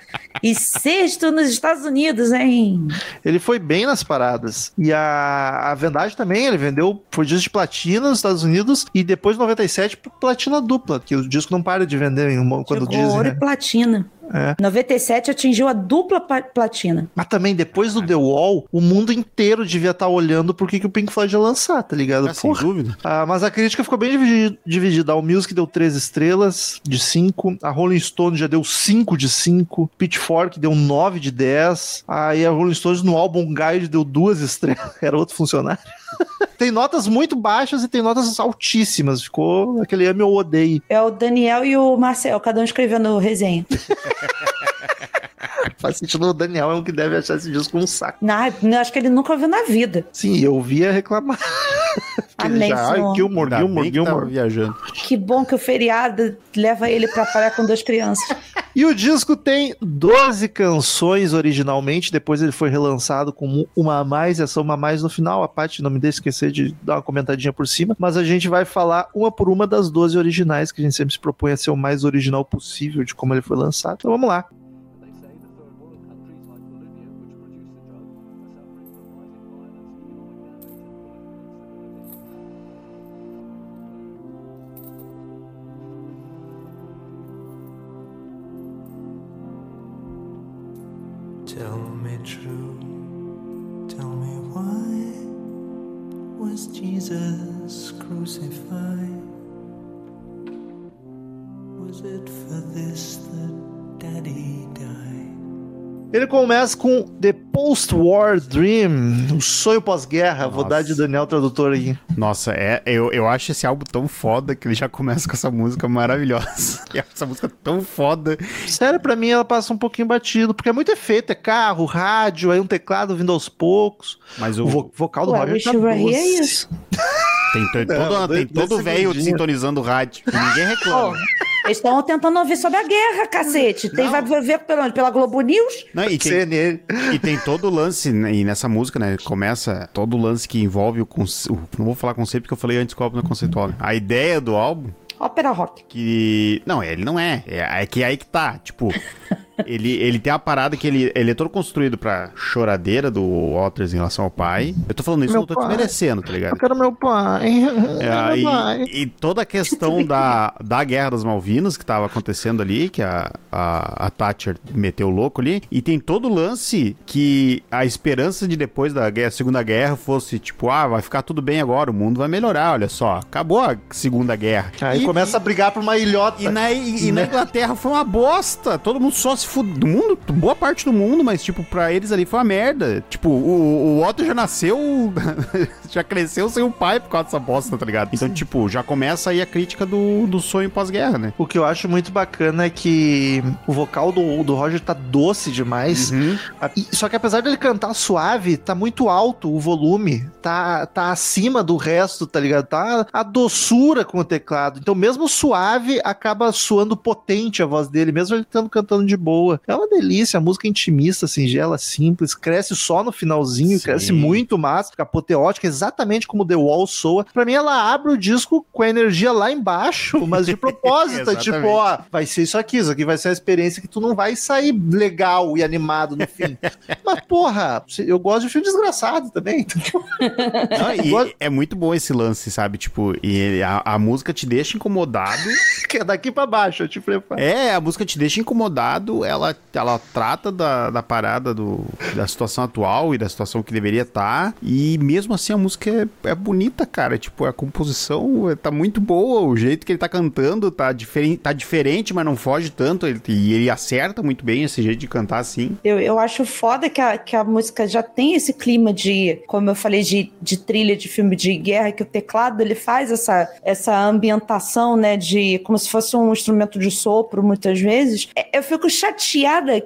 E sexto nos Estados Unidos, hein? Ele foi bem nas paradas. E a, a Vendagem também, ele vendeu, foi disco de platina nos Estados Unidos e depois, em 97, platina dupla, que o disco não para de vender em uma- quando Chegou dizem. ouro né? e platina. É. 97 atingiu a dupla platina. Mas também, depois do The Wall, o mundo inteiro devia estar olhando por que, que o Pink Floyd ia lançar, tá ligado? Ah, sem dúvida. Ah, mas a crítica ficou bem dividi- dividida. A Music deu 3 estrelas de 5. A Rolling Stone já deu 5 de 5. Pitchfork deu 9 de 10. Aí a Rolling Stones no álbum Guide deu 2 estrelas. Era outro funcionário. Tem notas muito baixas e tem notas altíssimas. Ficou aquele ame ou odeie. É o Daniel e o Marcel, cada um escrevendo resenha. Faz sentido. O Daniel é o que deve achar esse disco um saco. Eu acho que ele nunca ouviu na vida. Sim, eu via reclamar. Amém, já, ai. Gilmore, Ainda Gilmore, Gilmore. viajando. Que bom que o feriado leva ele pra praia com duas crianças. E o disco tem 12 canções originalmente, depois ele foi relançado com uma a mais, essa uma a mais no final. A parte não me deixe esquecer de dar uma comentadinha por cima, mas a gente vai falar uma por uma das 12 originais, que a gente sempre se propõe a ser o mais original possível de como ele foi lançado. Então vamos lá. Começa com The Post-War Dream, o sonho pós-guerra. Vou dar de Daniel Tradutor aqui. Nossa, é, eu, eu acho esse álbum tão foda que ele já começa com essa música maravilhosa. Essa música tão foda. Sério, pra mim ela passa um pouquinho batido, porque é muito efeito, é carro, rádio, aí um teclado vindo aos poucos. Mas O o, vo- vocal do Ué, Roger tá Here é doce. isso. tem, to- todo, dois- tem todo velho sintonizando o rádio. Ninguém reclama. eles estão tentando ouvir sobre a guerra, cacete. Tem, vai ver pela, pela Globo News? Não, e, tem, CNN. e tem todo o lance, né, e nessa música, né? Começa todo o lance que envolve o conceito. Não vou falar conceito porque eu falei antes que o álbum não é conceitual. né? A ideia do álbum Ópera rock. que. Não, ele não é. É, é que aí que tá. Tipo, ele, ele tem a parada que ele, ele é todo construído pra choradeira do Waters em relação ao pai. Eu tô falando isso, Meu não tô pai. desmerecendo, tá ligado? Eu quero meu pai. É, meu pai. e, e toda a questão da, da Guerra das Malvinas que tava acontecendo ali, que a, a, a Thatcher meteu o louco ali, e tem todo o lance que a esperança de depois da guerra, Segunda Guerra fosse tipo, ah, vai ficar tudo bem agora, o mundo vai melhorar, olha só, acabou a Segunda Guerra. Aí E- começa a brigar por uma ilhota. e na, e, e na Inglaterra foi uma bosta. Todo mundo só se fuder. Do mundo, boa parte do mundo, mas, tipo, pra eles ali foi uma merda. Tipo, o, o Otto já nasceu, já cresceu sem o pai por causa dessa bosta, tá ligado? Então, tipo, já começa aí a crítica do, do sonho pós-guerra, né? O que eu acho muito bacana é que o vocal do, do Roger tá doce demais. Uhum. Só que apesar dele cantar suave, tá muito alto o volume. Tá, tá acima do resto, tá ligado? Tá a doçura com o teclado. Então, mesmo suave, acaba soando potente a voz dele, mesmo ele estando cantando de boa. É uma delícia, a música intimista, singela, simples, cresce só no finalzinho, Sim. cresce muito massa, fica apoteótica, exatamente como The Wall soa. Pra mim, ela abre o disco com a energia lá embaixo, mas de propósito. tipo, ó, vai ser isso aqui, isso aqui vai ser a experiência que tu não vai sair legal e animado no fim. Mas, porra, eu gosto de filme desgraçado também. Não, é muito bom esse lance, sabe? Tipo, e a, a música te deixa incomodado. que é daqui pra baixo, eu te preparo. É, a música te deixa incomodado, ela, ela trata da, da parada do, da situação atual e da situação que deveria estar. e mesmo assim a música é, é bonita, cara. Tipo, a composição tá muito boa, o jeito que ele tá cantando tá, diferen, tá diferente, mas não foge tanto. ele- e ele acerta muito bem esse jeito de cantar assim. Eu, eu acho foda que a, que a música já tem esse clima de, como eu falei, de, de trilha de filme de guerra, que o teclado ele faz essa, essa ambientação, né, de como se fosse um instrumento de sopro, muitas vezes. É, Eu fico chateada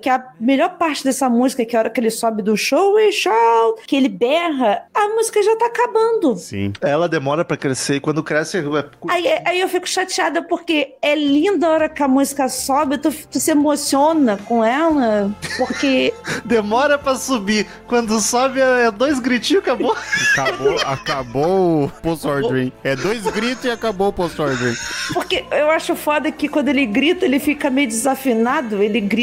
que a melhor parte dessa música, que é a hora que ele sobe do show e shout, que ele berra, a música já tá acabando. Sim. Ela demora pra crescer e quando cresce. é- Aí, aí eu fico chateada porque é linda a hora que a música sobe, tu, tu se emociona com ela, porque Demora pra subir. Quando sobe é dois gritinhos, acabou. Acabou, acabou o post-ordering. É dois gritos e acabou o post-ordering. Porque eu acho foda que quando ele grita, ele fica meio desafinado, ele grita,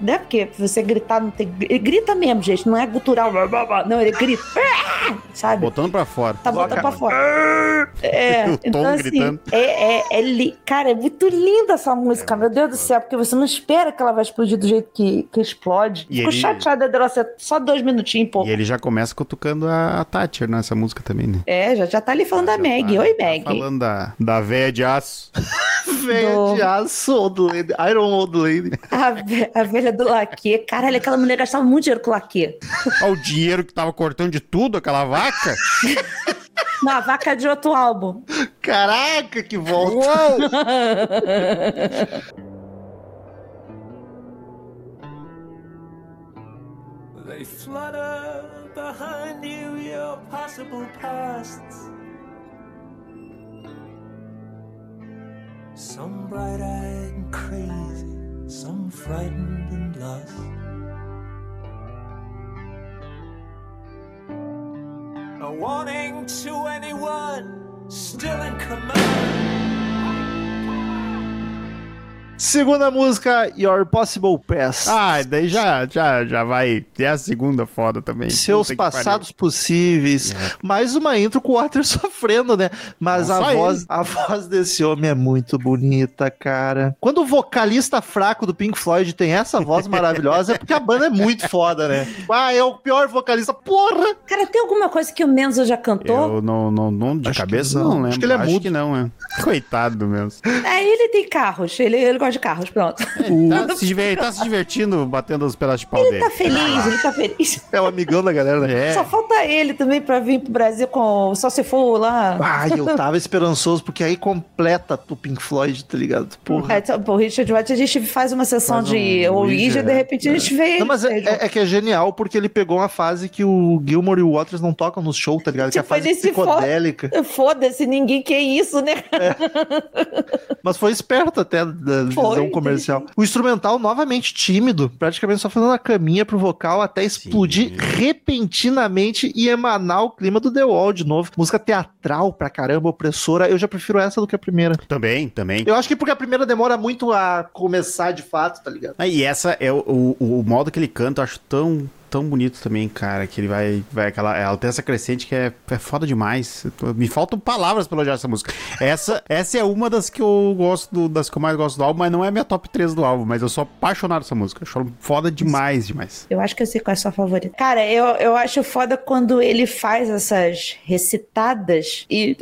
né? Porque você gritar não tem. Ele grita mesmo, gente, não é gutural, blá, blá, blá. não, ele grita, sabe? Botando pra fora. Tá botando pra fora. É, O então assim, gritando. é, é, é li- cara, é muito linda essa música, meu Deus do céu, porque você não espera que ela vai explodir do jeito que, que explode. E Fico ele- chateada dela ser só dois minutinhos, pô. E ele já começa cutucando a, a Thatcher nessa música também, né? É, já, já tá ali falando da Meg. Tá- Oi, tá Meg. Falando da, da véia de aço. Velha Do- de aço, old lady. Iron old lady. A, ve- a velha do laque. Caralho, aquela mulher gastava muito dinheiro com laque. Olha o dinheiro que tava cortando de tudo, aquela vaca. Não, a vaca de outro álbum. Caraca, que volta. Uou! They flutter behind you, your possible pasts. Some bright eyed and crazy, some frightened and lost. A warning to anyone still in command. Segunda música, Your Possible Past. Ah, daí já, já, já vai. É a segunda foda também. Seus passados possíveis. Mais uma intro com o Walter sofrendo, né? Mas a voz, ele. a voz desse homem é muito bonita, cara. Quando o vocalista fraco do Pink Floyd tem essa voz maravilhosa, é porque a banda é muito foda, né? Ah, é o pior vocalista. Porra! Cara, tem alguma coisa que o Menzo já cantou? Eu não, não, não de Acho cabeça não. não, lembro. Acho que ele é Acho mudo. que não, é. Coitado do mesmo. É, ele tem carros. Ele, ele gosta de carros, pronto. Tá se, diver- tá se divertindo batendo os pedaços de pau Ele dele. tá feliz, ele tá feliz. É o amigão da galera, né? É. Só falta ele também pra vir pro Brasil com Só Se For lá. Ai, eu tava esperançoso, porque aí completa o Pink Floyd, tá ligado? Porra. É, então, pô, Richard White, a gente faz uma sessão Faz um de Ouija, Ouija, de é. repente a gente vê Não, mas é, ele. é- é que é genial porque ele pegou uma fase que o Gilmore e o Waters não tocam no show, tá ligado? Que é a Tipo, fase ele psicodélica. Foda-se, ninguém quer isso, né? Mas foi esperto até da visão Foi, comercial. O instrumental novamente tímido, praticamente só fazendo a caminha pro vocal até explodir repentinamente e emanar o clima do The Wall de novo. Música teatral pra caramba, opressora. Eu já prefiro essa do que a primeira. Também, também. Eu acho que porque a primeira demora muito a começar de fato, tá ligado? Ah, e essa é o, o, o modo que ele canta, eu acho tão, tão bonito também, cara. Que ele vai. vai aquela, ela tem essa crescente que é, é foda demais. Tô- Me faltam palavras pra elogiar essa música. Essa, essa é uma das que eu gosto, do- das que eu mais gosto do álbum, mas não é minha top 3 do álbum. Mas eu sou apaixonado dessa música. Eu acho foda demais, demais. Eu acho que eu sei qual é a sua favorita. Cara, eu, eu acho foda quando ele faz essas recitadas e.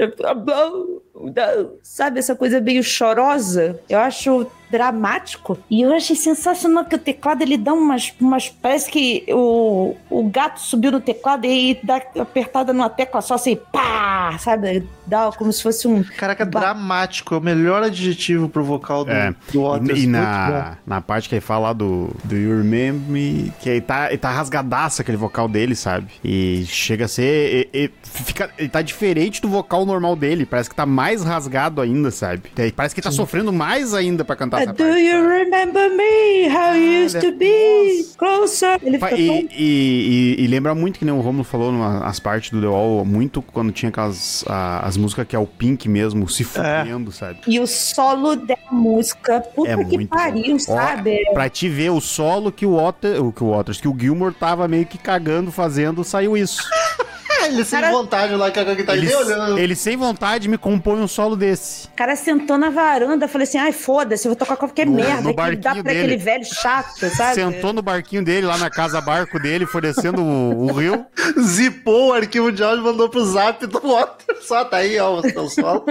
da- sabe, essa coisa meio chorosa. Eu acho dramático. E eu achei sensacional que o teclado ele dá umas. umas parece que o, o gato subiu no teclado e dá apertada numa tecla só assim, pá! Sabe? Dá como se fosse um. Caraca, Ba- dramático. É o melhor adjetivo pro vocal do, É. do Waters. E, e na, na parte que ele fala lá do, do You Remember Me, que ele tá, ele tá rasgadaço aquele vocal dele, sabe? E chega a ser. e- e fica, ele tá diferente do vocal normal dele. Parece que tá mais rasgado ainda, sabe? E Parece que ele tá sofrendo mais ainda pra cantar Do parte. you remember me? How you used to be? Closer. Ele fica E, tão e- e- e lembra muito que nem o Romulo falou nas partes do The Wall, muito quando tinha aquelas a- as músicas que é o Pink mesmo, se fudendo, sabe? E o solo da música, puta É que pariu, bom. sabe? Ó, pra te ver o solo que o, Water, o que o Waters, que o Gilmore tava meio que cagando, fazendo, saiu isso. Ele sem Cara- vontade lá, que a que tá Ele, ali olhando. ele sem vontade me compõe um solo desse. O cara sentou na varanda, falei assim, ai, foda-se, eu vou tocar qualquer No- merda no que dá barquinho pra dele. aquele velho chato, sabe? Sentou no barquinho dele, lá na casa barco dele, foi descendo o, o rio. Zipou o arquivo de áudio e mandou pro zap do Waters. Só tá aí, ó, o seu solo.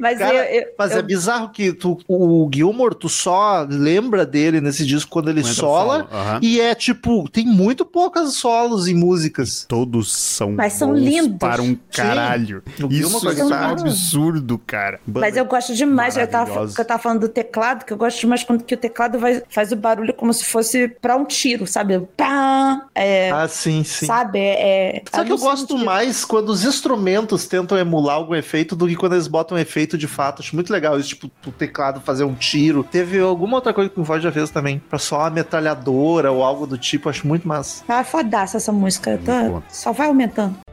Mas Cara, eu, eu, Mas é eu- bizarro que tu, o Gilmore, tu só lembra dele nesse disco quando ele Quando sola. solo. E é tipo, tem muito poucas solos em músicas. Todos são Mas são bons lindos. para um caralho. Isso é um absurdo, cara. mas eu gosto demais, eu tava, eu tava falando do teclado, que eu gosto demais quando que o teclado vai, faz o barulho como se fosse pra um tiro, sabe? Pá! É, Ah, sim, sim. sabe? É, é Só que eu gosto mais quando os instrumentos tentam emular algum efeito do que quando eles botam um efeito de fato. Acho muito legal isso, tipo, o teclado fazer um tiro. Teve alguma outra coisa que o Void já fez também, pra só uma metralhadora ou algo do tipo. Acho muito massa. Ah, fodaça essa música. tá- só vai aumentando. When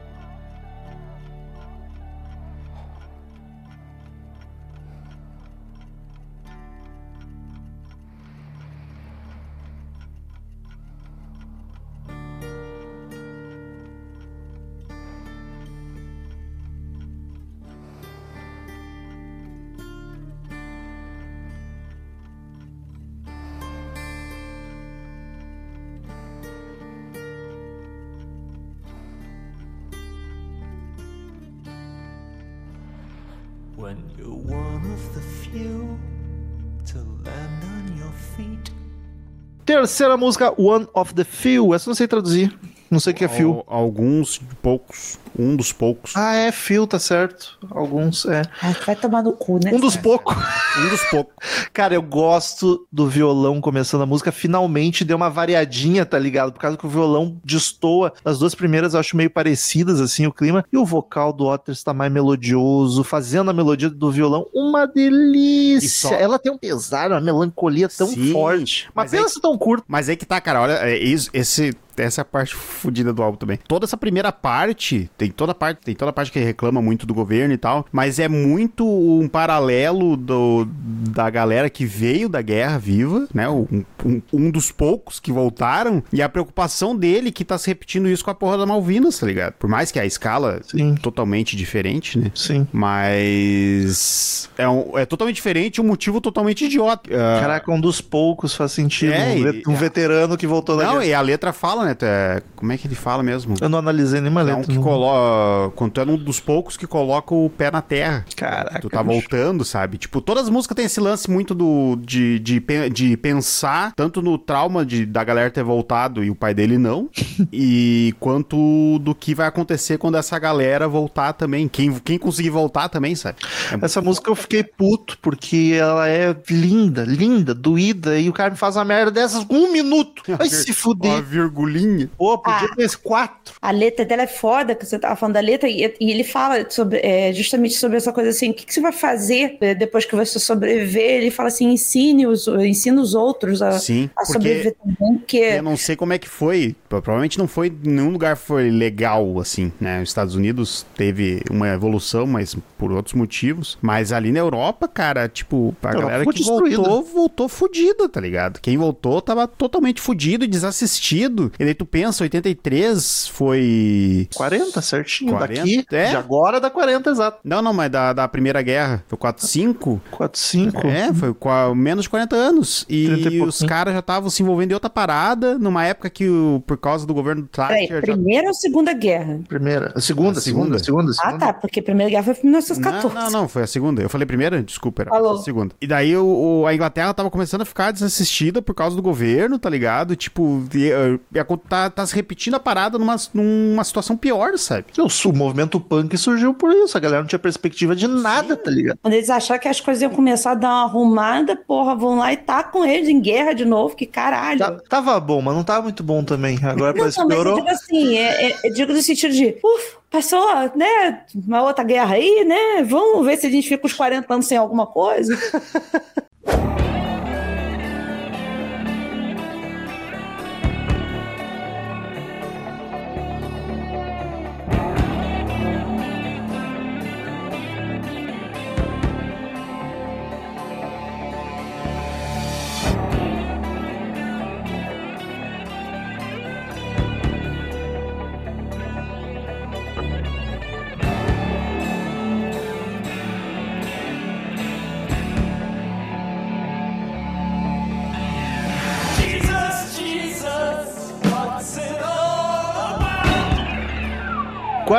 Terceira música, One of the Few. Essa não sei traduzir. Não sei o que é. Al- Alguns poucos. Um dos poucos. Ah, é Few, tá certo. Alguns, é. Vai tomar no cu, né? Um dos poucos. Um dos poucos. Cara, eu gosto do violão começando a música. Finalmente deu uma variadinha, tá ligado? Por causa que o violão destoa. As duas primeiras eu acho meio parecidas, assim, o clima. E o vocal do Waters tá mais melodioso, fazendo a melodia do violão uma delícia. Só- Ela tem um pesar, uma melancolia tão Sim, forte. Mas, mas é pensa tão curto. Mas aí que tá, cara, olha, é isso- esse, essa é a parte fodida do álbum também. Toda essa primeira parte, tem toda a parte, tem toda a parte que reclama muito do governo e tal, mas é muito um paralelo do, da galera que veio da guerra viva, né? Um, um, um dos poucos que voltaram, e a preocupação dele que tá se repetindo isso com a porra da Malvinas, tá ligado? Por mais que a escala Sim. totalmente diferente, né? Sim. Mas é, um- é totalmente diferente, um motivo totalmente idiota. Ah, Caraca, um dos poucos faz sentido. É, um, ve- um veterano que voltou da Não, guerra. e a letra fala, né? tu é- como é que ele fala mesmo? Eu não analisei nenhuma É letra. um que coloca. Quando tu é um dos poucos que coloca o pé na terra. Caraca. Tu tá bicho. voltando, sabe? Tipo, todas as músicas têm esse lance muito do de, de, de pensar tanto no trauma de, da galera ter voltado e o pai dele não, e quanto do que vai acontecer quando essa galera voltar também. Quem, quem conseguir voltar também, sabe? É Essa música eu fiquei puto, porque ela é linda, linda, doída, e o cara me faz uma merda dessas com um minuto. Vai se Uma fuder. Virgulinha. Pô, podia Ah. ter esse quatro. A letra dela é foda, que você tava falando da letra, e, e ele fala sobre, é, justamente sobre essa coisa assim, o que, que você vai fazer é, depois que você sobreviver? Ele fala assim, ensine os, ensine os outros a, Sim, a porque sobreviver também, porque... Eu não sei como é que foi. Provavelmente não foi. Nenhum lugar foi legal, assim, né? Os Estados Unidos teve uma evolução, mas por outros motivos. Mas ali na Europa, cara, tipo, a Europa galera que destruída. voltou, voltou fudida, tá ligado? Quem voltou tava totalmente fudido e desassistido. E daí tu pensa, 83 foi. 40, certinho. 40, Daqui, é? de agora dá 40 exato. Não, não, mas da, da Primeira Guerra. Foi 4, 5? 4, 5. É, foi qua- menos de 40 anos. 30 e E os caras já estavam se envolvendo em outra parada, numa época que, o, por causa do governo Peraí, Thatcher. já- primeira ou segunda guerra? Primeira. A segunda, A segunda, segunda, Ah, segunda. tá, porque a primeira guerra foi em 1914. Não, não, não, foi a segunda. Eu falei primeira? Desculpa, era Falou. a segunda. E daí o, o- a Inglaterra tava começando a ficar desassistida por causa do governo, tá ligado? Tipo, e, eh, e a- tá, tá se repetindo a parada numa, numa situação pior, sabe? O, o movimento punk surgiu por isso. A galera não tinha perspectiva de nada, tá ligado? Quando eles acharam que as coisas iam começar a dar uma arrumada, porra, vão lá e tá com eles em guerra de novo, que caralho. Tá- tava bom, mas não tava muito bom também. Agora Não, parece que não, mas eu piorou. digo assim, é, é- eu digo no sentido de, ufa, passou, né, uma outra guerra aí, né, vamos ver se a gente fica uns 40 anos sem alguma coisa.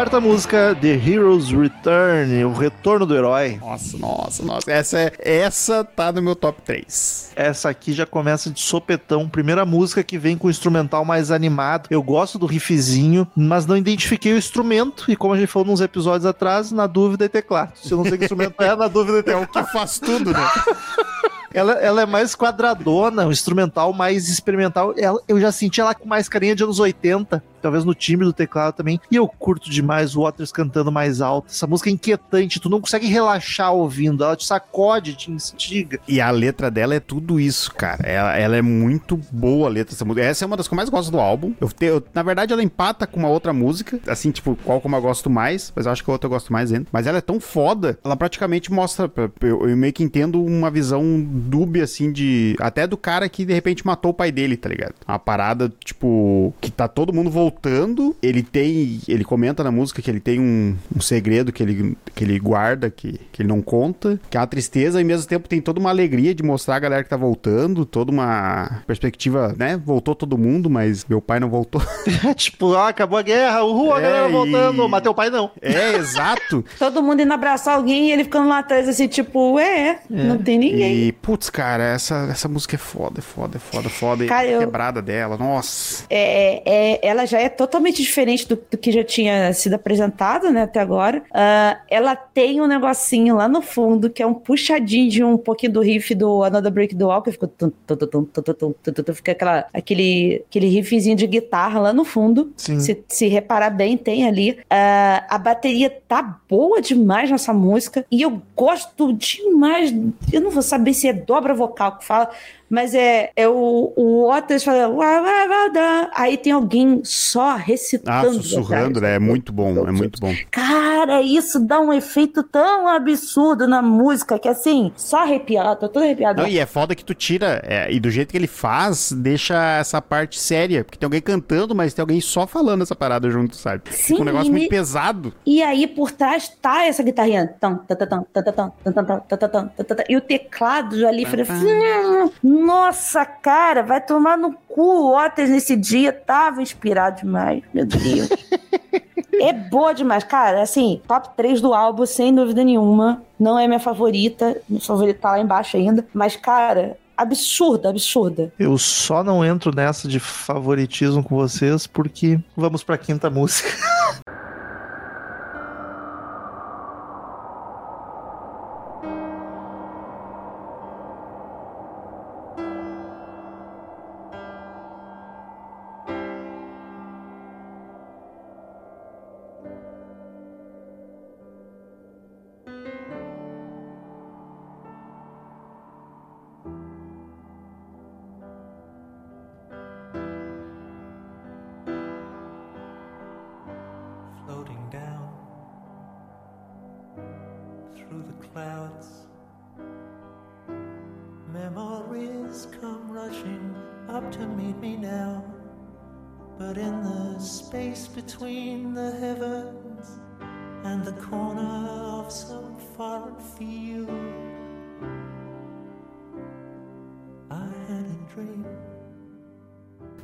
Quarta música, The Hero's Return, o retorno do herói. Nossa, nossa, nossa. Essa, é, essa tá no meu top 3. Essa aqui já começa de sopetão. Primeira música que vem com o instrumental mais animado. Eu gosto do riffzinho, mas não identifiquei o instrumento. E como a gente falou nos episódios atrás, na dúvida é teclado. Se eu não sei que instrumento é, na dúvida é teclado. Que faz tudo, né? Ela, ela é mais quadradona, o instrumental mais experimental. Ela- eu já senti ela com mais carinha de anos 80, talvez no timbre do teclado também. E eu curto demais o Waters cantando mais alto. Essa música é inquietante, tu não consegue relaxar ouvindo. Ela te sacode, te instiga. E a letra dela é tudo isso, cara. Ela, ela é muito boa a letra dessa música. Essa é uma das que eu mais gosto do álbum. Eu, eu- na verdade, ela empata com uma outra música. Assim, tipo, qual como eu gosto mais. Mas eu acho que a outra eu gosto mais ainda. Mas ela é tão foda. Ela praticamente mostra. Eu, eu meio que entendo uma visão dúbia, assim, de. Até do cara que de repente matou o pai dele, tá ligado? Uma parada, tipo. Que tá todo mundo voltando. Ele tem. Ele comenta na música que ele tem um, um segredo que ele, que ele guarda, que, que ele não conta. Que é uma tristeza e ao mesmo tempo tem toda uma alegria de mostrar a galera que tá voltando. Toda uma perspectiva, né? Voltou todo mundo, mas meu pai não voltou. tipo, ah, acabou a guerra, uhul, a É, galera e- voltando. Mas teu pai não. É, exato. Todo mundo indo abraçar alguém e ele ficando lá atrás, assim, tipo, é, não tem ninguém. E, putz, cara, essa, essa música é foda, é foda, é foda, é foda. E Cara, a eu- quebrada dela, nossa. É, é- ela já é totalmente diferente do, do que já tinha sido apresentado, né, até agora. Uh, ela tem um negocinho lá no fundo, que é um puxadinho de um pouquinho do riff do Another Break the Wall, que ficou... Fica aquela, aquele, aquele riffzinho de guitarra lá no fundo. Se, se reparar bem, tem ali. Uh, a bateria tá boa demais nessa música. E eu gosto demais. Eu não vou saber se é dobra vocal que fala, mas é, é o, o Otis falando. Aí tem alguém só recitando. Ah, sussurrando, né? É muito bom, é muito bom. Cara, isso dá um efeito tão absurdo na música que assim, só arrepiado, tô todo arrepiado. Não, e é foda que tu tira, é, e do jeito que ele faz, deixa essa parte séria, porque tem alguém cantando, mas tem alguém só falando essa parada junto, sabe? Sim, Fica um negócio muito me... pesado. E aí por trás tá essa guitarrinha. E o teclado ali, falei, "Hum, Nossa, cara, vai tomar no cu. O Otis nesse dia tava inspirado demais. Meu Deus. é boa demais. Cara, assim, top 3 do álbum, sem dúvida nenhuma. Não é minha favorita. Minha favorita tá lá embaixo ainda. Mas, cara, absurda, absurda. Eu só não entro nessa de favoritismo com vocês porque vamos pra quinta música.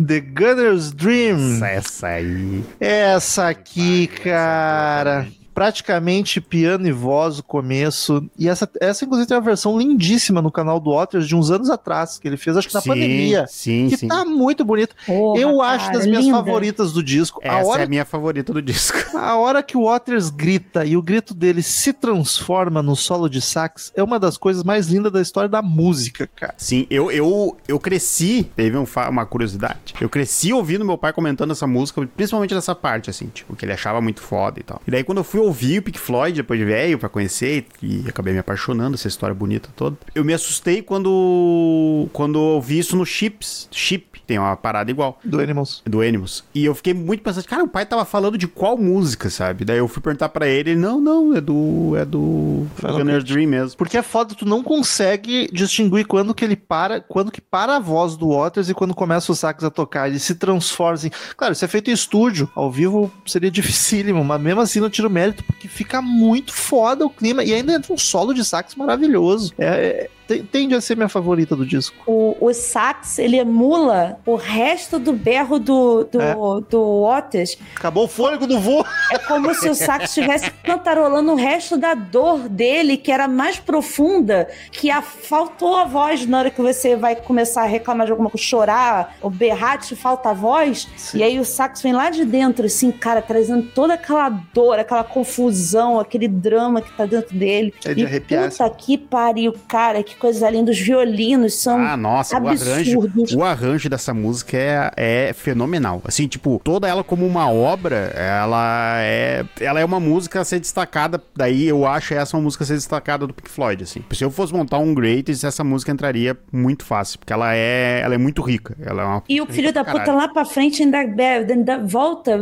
The Gunner's Dream. Essa, essa aí. Essa aqui, cara. Praticamente piano e voz o começo. E essa, essa inclusive, tem uma versão lindíssima no canal do Waters de uns anos atrás, que ele fez, acho que na Sim, pandemia. Sim, Que sim. tá muito bonita. Porra, Eu acho cara, das minhas linda. favoritas do disco. A Essa hora é a minha favorita do disco. A hora que o Waters grita e o grito dele se transforma no solo de sax é uma das coisas mais lindas da história da música, cara. Sim, eu, eu, eu cresci, teve um uma curiosidade. Eu cresci ouvindo meu pai comentando essa música, principalmente nessa parte, assim, tipo, que ele achava muito foda e tal. E daí quando eu fui ouvir o Pink Floyd, depois de velho, pra conhecer, e acabei me apaixonando, essa história bonita toda, eu me assustei quando, quando eu ouvi isso no Chips. Chip, tem uma parada igual. Do Animals. Do Animals. E eu fiquei muito pensando, cara, o pai tava falando de qual música, sabe? Daí eu fui perguntar pra ele, ele, não, não, é do. É do. Gunner's. Dream mesmo. Porque é foda, tu não consegue distinguir quando que ele para, quando que para a voz do Waters e quando começa o sax a tocar. Ele se transforma assim. Claro, isso é feito em estúdio. Ao vivo seria dificílimo, mas mesmo assim não tira o mérito, porque fica muito foda o clima. E ainda entra um solo de sax maravilhoso. É, é- tende a ser minha favorita do disco. O, o sax, ele emula o resto do berro do, do, É. do Otis. Acabou o fôlego do voo. É como se o sax estivesse cantarolando o resto da dor dele, que era mais profunda, que a, faltou a voz na hora que você vai começar a reclamar de alguma coisa, chorar ou berrar, te falta a voz. Sim. E aí o sax vem lá de dentro, assim, cara, trazendo toda aquela dor, aquela confusão, aquele drama que tá dentro dele. É de e arrepiar, puta que pariu, cara, que coisa linda. Os violinos são Ah, nossa, o arranjo, absurdos. o arranjo dessa música é, é fenomenal. Assim, tipo, toda ela como uma obra, ela é, ela é uma música a ser destacada. Daí eu acho essa uma música a ser destacada do Pink Floyd, assim. Se eu fosse montar um Greatest, essa música entraria muito fácil, porque ela é, ela é muito rica. Ela é uma E o filho da puta lá pra frente ainda, ainda volta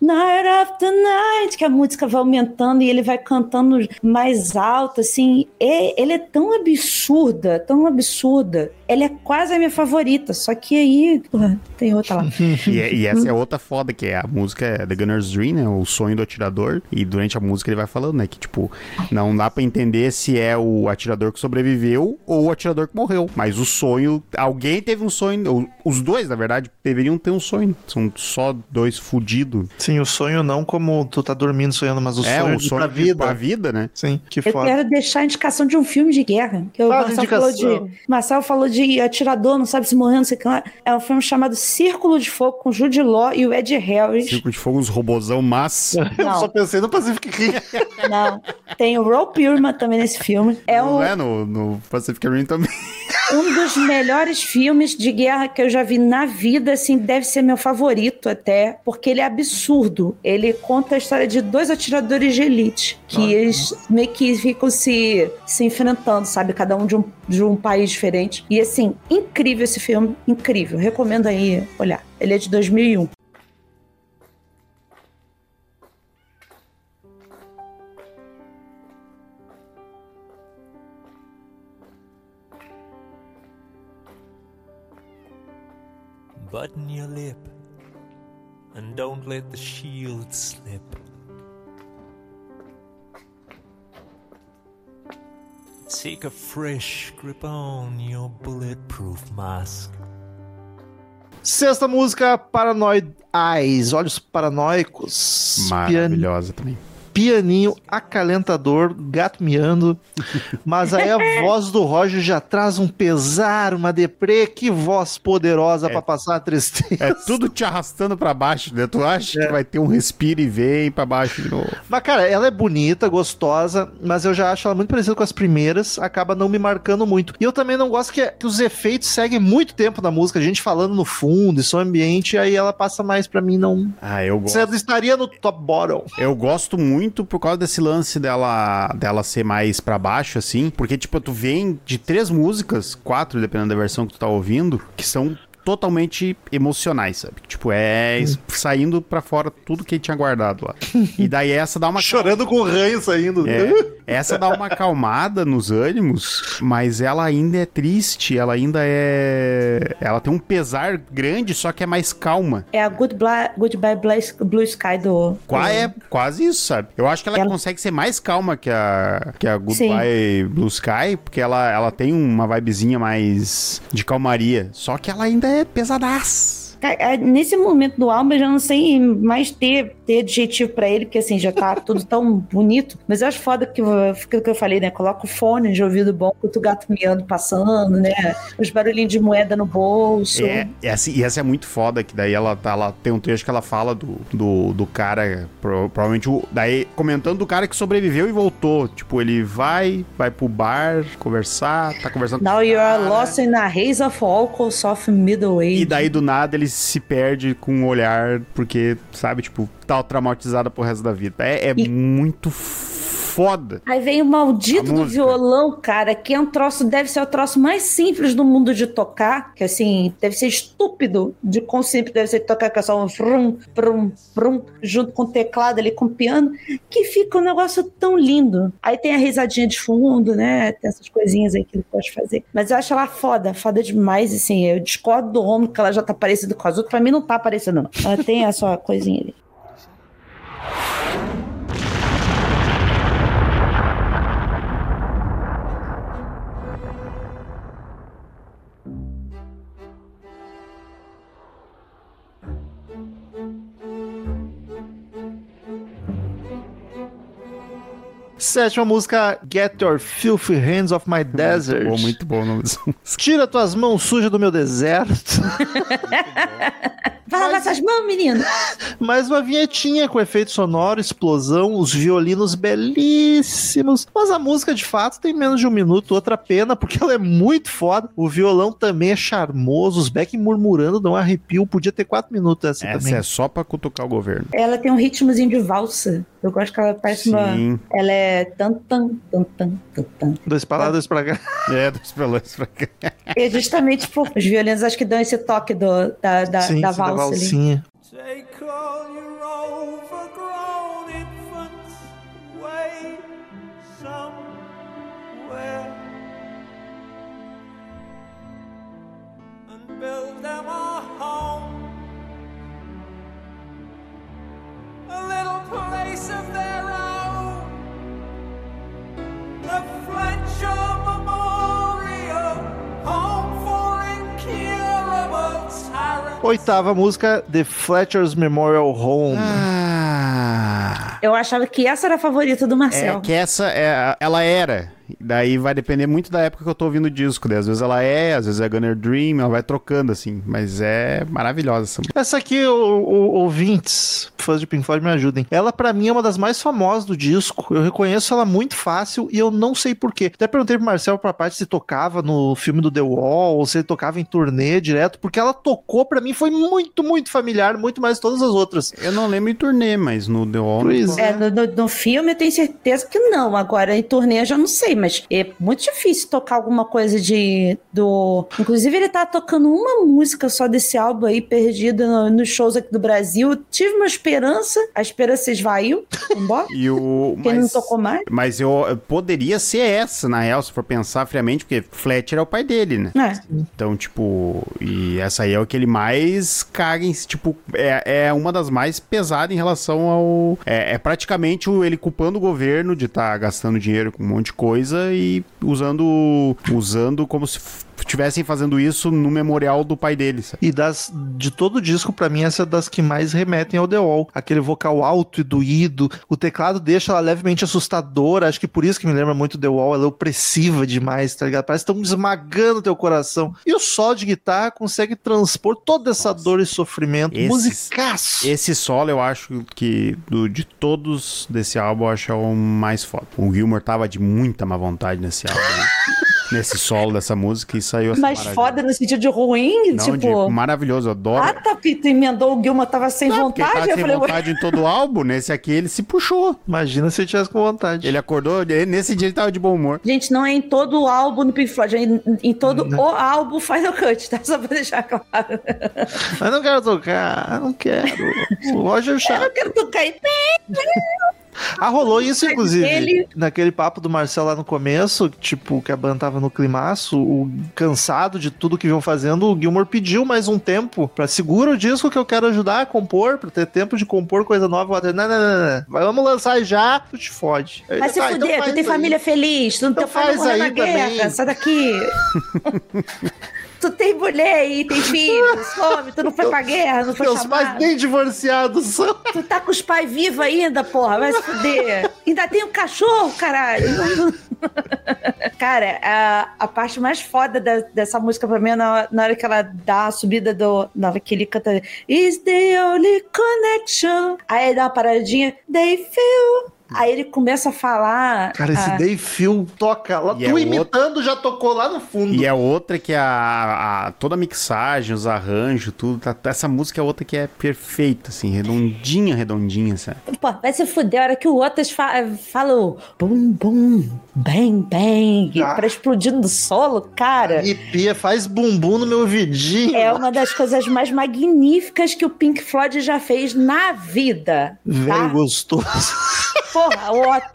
Night after night, que a música vai aumentando e ele vai cantando mais alto, assim. É- ele é tão absurda, tão absurda. Ela é quase a minha favorita, só que aí, porra, tem outra lá. E, é- e essa é outra foda, que é a música é The Gunner's Dream, né? O sonho do atirador. E durante a música ele vai falando, né? Que, tipo, não dá pra entender se é o atirador que sobreviveu ou o atirador que morreu. Mas o sonho, alguém teve um sonho, ou os dois, na verdade, deveriam ter um sonho. São só dois fudidos. Sim, o sonho não como tu tá dormindo sonhando, mas o É, sonho o sonho pra vida. pra vida, né? Sim, que Eu foda. quero deixar a indicação de um filme de guerra. Que o Marcel falou, de, Marcel falou de atirador, não sabe se morreu, não sei o que lá. É um filme chamado Círculo de Fogo com Jude Law e o Ed Harris. Círculo de fogo, uns robozão massa. Eu Não. só pensei no Pacific Rim. Não. Tem o Ro Perlman também nesse filme. É Não um, é no, no Pacific Rim também. um dos melhores filmes de guerra que eu já vi na vida, assim, deve ser meu favorito até, porque ele é absurdo. Ele conta a história de dois atiradores de elite, que eles meio que ficam se, se enfrentando, sabe? Cada um de um, de um país diferente. E assim, incrível esse filme, incrível. Recomendo aí olhar. Ele é de 2001. A fresh grip on your bulletproof mask. Sexta música, Paranoid Eyes, Olhos Paranoicos. Pian- Maravilhosa também. Pianinho acalentador, gato miando. Mas aí a voz do Roger já traz um pesar, uma deprê. Que voz poderosa pra passar a tristeza. É tudo te arrastando pra baixo, né? Tu acha que vai ter um respiro e vem pra baixo de novo. Mas, cara, ela é bonita, gostosa, mas eu já acho ela muito parecida com as primeiras, acaba não me marcando muito. E eu também não gosto que, que os efeitos seguem muito tempo na música, a gente falando no fundo, e som ambiente, aí ela passa mais pra mim, não. Ah, eu gosto. Você estaria no top bottom. Eu gosto muito por causa desse lance dela, dela ser mais pra baixo, assim. Porque, tipo, tu vem de três músicas, quatro, dependendo da versão que tu tá ouvindo, que são totalmente emocionais, sabe? Tipo, é es- saindo pra fora tudo que ele tinha guardado lá. E daí essa dá uma Chorando com o ranho saindo. É. Essa dá uma acalmada nos ânimos, mas ela ainda é triste, ela ainda é. Ela tem um pesar grande, só que é mais calma. É a Good Bla- Goodbye Bla- Blue Sky do. Qua- É quase isso, sabe? Eu acho que ela, Ela- consegue ser mais calma que a, que a Goodbye Blue Sky, porque ela, ela tem uma vibezinha mais de calmaria. Só que ela ainda é pesadaça. Cara, é, Nesse momento do álbum, eu já não sei mais ter, ter adjetivo pra ele, porque assim, já tá tudo tão bonito. Mas eu acho foda que, aquilo que eu falei, né? Coloca o fone de ouvido bom, com o gato miando passando, né? Os barulhinhos de moeda no bolso. É, e essa, e essa é muito foda, que daí ela, tá, ela tem um trecho que ela fala do, do, do cara, pro- provavelmente, o, daí comentando do cara que sobreviveu e voltou. Tipo, ele vai, vai pro bar conversar, tá conversando Now com o cara, lost in a haze of alcohol, soft middle age. E daí do nada ele se perde com o olhar, porque, sabe, tipo, tá traumatizada pro resto da vida. É, é E- muito foda. Aí vem o maldito do violão, cara, que é um troço, deve ser o troço mais simples do mundo de tocar, que assim, deve ser estúpido de quão simples deve ser de tocar, que é só um frum, frum, frum, junto com o teclado ali, com o piano, que fica um negócio tão lindo. Aí tem a risadinha de fundo, né, tem essas coisinhas aí que ele pode fazer. Mas eu acho ela foda, foda demais, assim, eu discordo do homem que ela já tá parecida com as outras, pra mim não tá parecendo não. Ela tem a sua coisinha ali. Sétima música, Get Your Filthy Hands Off My Desert. Bom, muito bom o nome dessa música. Tira tuas mãos sujas do meu deserto. Vai lavar essas mãos, menino! Mais uma vinhetinha com efeito sonoro, explosão, os violinos belíssimos. Mas a música, de fato, tem menos de um minuto. Outra pena, porque ela é muito foda. O violão também é charmoso. Os Beck murmurando, dão um arrepio. Podia ter quatro minutos essa, Essa também. é só pra cutucar o governo. Ela tem um ritmozinho de valsa. Eu gosto que ela parece uma. Sim. Ela é tan tan tan tan tan tan. Dois pra lá, dois pra cá. É, dos pelos pra cá. É justamente por os violinos acho que dão esse toque do, da, da, Sim, da valsa. Valsinha. Take all your overgrown infants away somewhere and build them a home, a little place of their own. The Fletcher Memorial, Oitava música, The Fletcher's Memorial Home. Ah. Eu achava que essa era a favorita do É Marcel. que essa, é, ela era. Daí vai depender muito da época que eu tô ouvindo o disco. Daí às vezes ela é, às vezes é Gunner Dream, ela vai trocando assim. Mas é maravilhosa essa música. Essa aqui, o, o- ouvintes, fãs de Pink Floyd, me ajudem. Ela, pra mim, é uma das mais famosas do disco. Eu reconheço ela muito fácil e eu não sei porquê. Até perguntei pro Marcel pra parte se tocava no filme do The Wall ou se ele tocava em turnê direto, porque ela tocou, pra mim, foi muito, muito familiar, muito mais que todas as outras. Eu não lembro em turnê, mas no The Wall. Pois É, no, no- no filme eu tenho certeza que não. Agora, em turnê eu já não sei, mas é muito difícil tocar alguma coisa de. do. Inclusive, ele tá tocando uma música só desse álbum aí, perdido no- nos shows aqui do Brasil. Tive uma esperança, a esperança esvaiu. Embora. E o. Porque ele não Mas, tocou mais. mas eu eu poderia ser essa, na real, se for pensar friamente, porque Fletcher é o pai dele, né? É. Então, tipo, e essa aí é o que ele mais caga em tipo, é, é uma das mais pesadas em relação ao. É, é praticamente o, ele culpando o governo de estar gastando dinheiro com um monte de coisa e usando. usando como se estivessem fazendo isso no memorial do pai dele, sabe? E das, de todo o disco, pra mim, essa é das que mais remetem ao The Wall. Aquele vocal alto e doído. O teclado deixa ela levemente assustadora. Acho que por isso que me lembra muito The Wall. Ela é opressiva demais, tá ligado? Parece que estão esmagando teu coração. E o solo de guitarra consegue transpor toda essa dor e sofrimento. Esses- Musicaço. Esse solo eu acho que do, de todos desse álbum eu acho é o mais foda. O Gilmore tava de muita má vontade nesse álbum. né? nesse solo dessa música e saiu essa Mas maravilha. foda no sentido de ruim, Não, tipo. de maravilhoso, eu adoro. Ah, tá, porque tu emendou o Gilma tava sem Não, vontade. tava eu sem falei, vontade em todo o álbum, nesse aqui ele se puxou. Imagina se ele tivesse com vontade. Ele acordou, nesse dia ele tava de bom humor. Gente, não é em todo o álbum do Pink Floyd, é em, em todo o álbum Final Cut, tá? Só pra deixar claro. Mas não quero tocar, não quero. O Roger Eu Chato. não quero tocar em Ah, rolou isso, inclusive, Ele- naquele papo do Marcelo lá no começo, tipo, que a banda tava no climaço, o cansado de tudo que vinham fazendo, o Gilmore pediu mais um tempo pra segura o disco que eu quero ajudar a compor, pra ter tempo de compor coisa nova. Não, não, não, não, Vai, vamos lançar já, tu te fode. Vai se "Tá, então fuder, faz tu tem aí." família feliz, tu não Então família faz aí guerra, também. sai daqui. tu tem mulher aí, tem filhos, come, tu não foi pra guerra, não foi Meus pais nem divorciados são. Tu tá com os pais vivos ainda, porra, vai se fuder. Ainda tem um cachorro, caralho. Cara, a, a parte mais foda da- dessa música pra mim é na, na hora que ela dá a subida do. Na hora que ele canta Is the only connection. Aí dá uma paradinha, they feel. Aí ele começa a falar. Cara, esse ah, Dave Phil toca lá, E tu é imitando já tocou lá no fundo. E é outra que a, a- toda a mixagem, os arranjos, tudo. tá- essa música é outra que é perfeita, assim, redondinha, redondinha, sabe? Pô, vai se fuder a hora que o Otis fa fala o bum, bum, bang, bang, Ah. pra explodir no solo, cara. E Pia faz bumbum no meu ouvidinho. É uma das coisas mais magníficas que o Pink Floyd já fez na vida. Velho Tá? gostoso. Porra,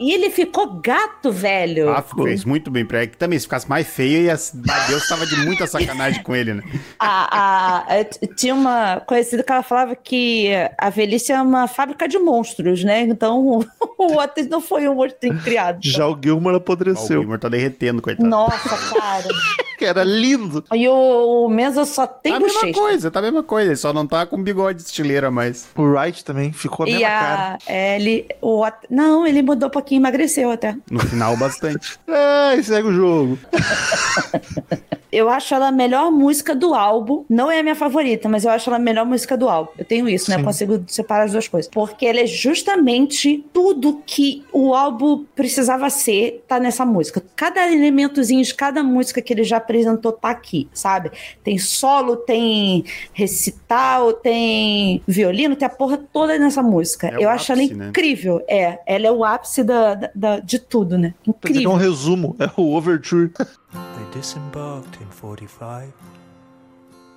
e ele ficou gato, velho. Ah, fez muito bem. Pra que também, se ficasse mais feio, ia, ah, Deus tava de muita sacanagem com ele, né? A, a- a- t- tinha uma conhecida que ela falava que a velhice é uma fábrica de monstros, né? Então o Otis não foi um monstro criado. Já o Gilmore Ó, O apodreceu. Gilmore tá derretendo, coitado. Nossa, cara. Que era lindo. E o, o Menzo só tem Tá a mesma coisa, tá a mesma coisa. Ele só não tá com bigode estileira mais. O Wright também ficou a mesma E cara. a, é, ele, o, Ot- não, ele mudou um pouquinho, emagreceu até. No final, bastante. Ai, segue o jogo. Eu acho ela a melhor música do álbum. Não é a minha favorita, mas eu acho ela a melhor música do álbum. Eu tenho isso, né? Eu consigo separar as duas coisas. Porque ela é justamente tudo que o álbum precisava ser, tá nessa música. Cada elementozinho de cada música que ele já apresentou tá aqui, sabe? Tem solo, tem recital, tem violino, tem a porra toda nessa música. É eu acho ela ápice, né? incrível. É, ela é o ápice da, da- da- de tudo, né? É Incrível. um resumo. É o Overture. Disembarked in 45.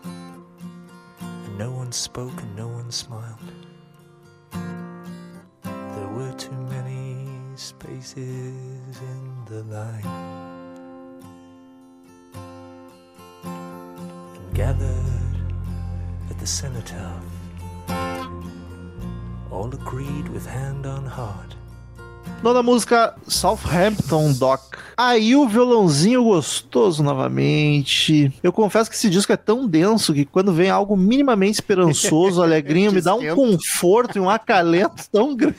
And no one spoke and no one smiled. There were too many spaces in the line. And gathered at the cenotaph, all agreed with hand on heart. Nona música, Southampton Dock. Aí o violãozinho gostoso novamente. Eu confesso que esse disco é tão denso que quando vem algo minimamente esperançoso, alegrinho, me dá um conforto e um acalento tão grande.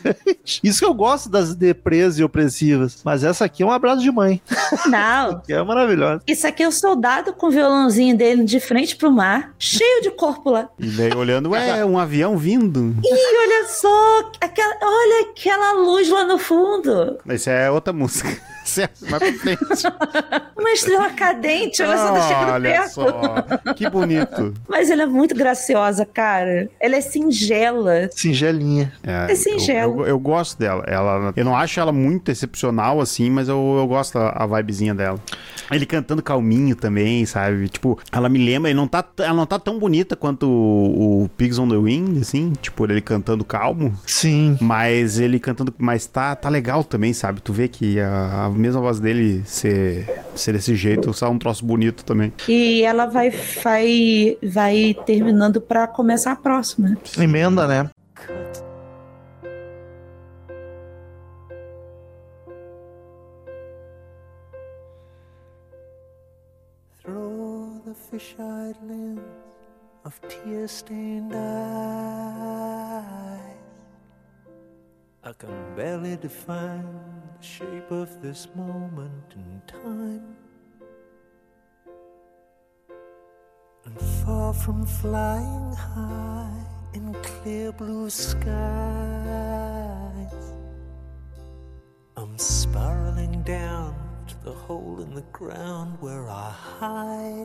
Isso que eu gosto das deprês e opressivas. Mas essa aqui é um abraço de mãe, Não, que é maravilhosa. Isso aqui é o soldado com o violãozinho dele de frente pro mar, cheio de corpo lá. E daí olhando, ué, um avião vindo. E olha só, aquela, olha aquela luz lá no fundo. Essa é outra música. Certo, mais pra frente. Uma estrela cadente, olha só, tá chegando Olha perto. só, que bonito. Mas ela é muito graciosa, cara. Ela é singela. Singelinha. É, É singelo. Eu, eu, eu gosto dela. Ela, eu não acho ela muito excepcional, assim, mas eu, eu gosto a, a vibezinha dela. Ele cantando calminho também, sabe? Tipo, ela me lembra, ele não tá, ela não tá tão bonita quanto o, o Pigs on the Wind, assim, tipo, ele cantando calmo. Sim. Mas ele cantando, mas tá, tá legal também, sabe? Tu vê que a, a mesma voz dele ser, ser desse jeito, sai um troço bonito também. E ela vai, vai, vai terminando pra começar a próxima. Emenda, né? through the fish-eyed lens of tear-stained eyes. I can barely define the shape of this moment in time. And far from flying high in clear blue skies, I'm spiraling down to the hole in the ground where I hide.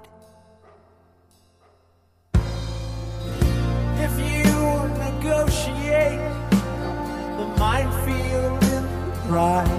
Minefield in pride,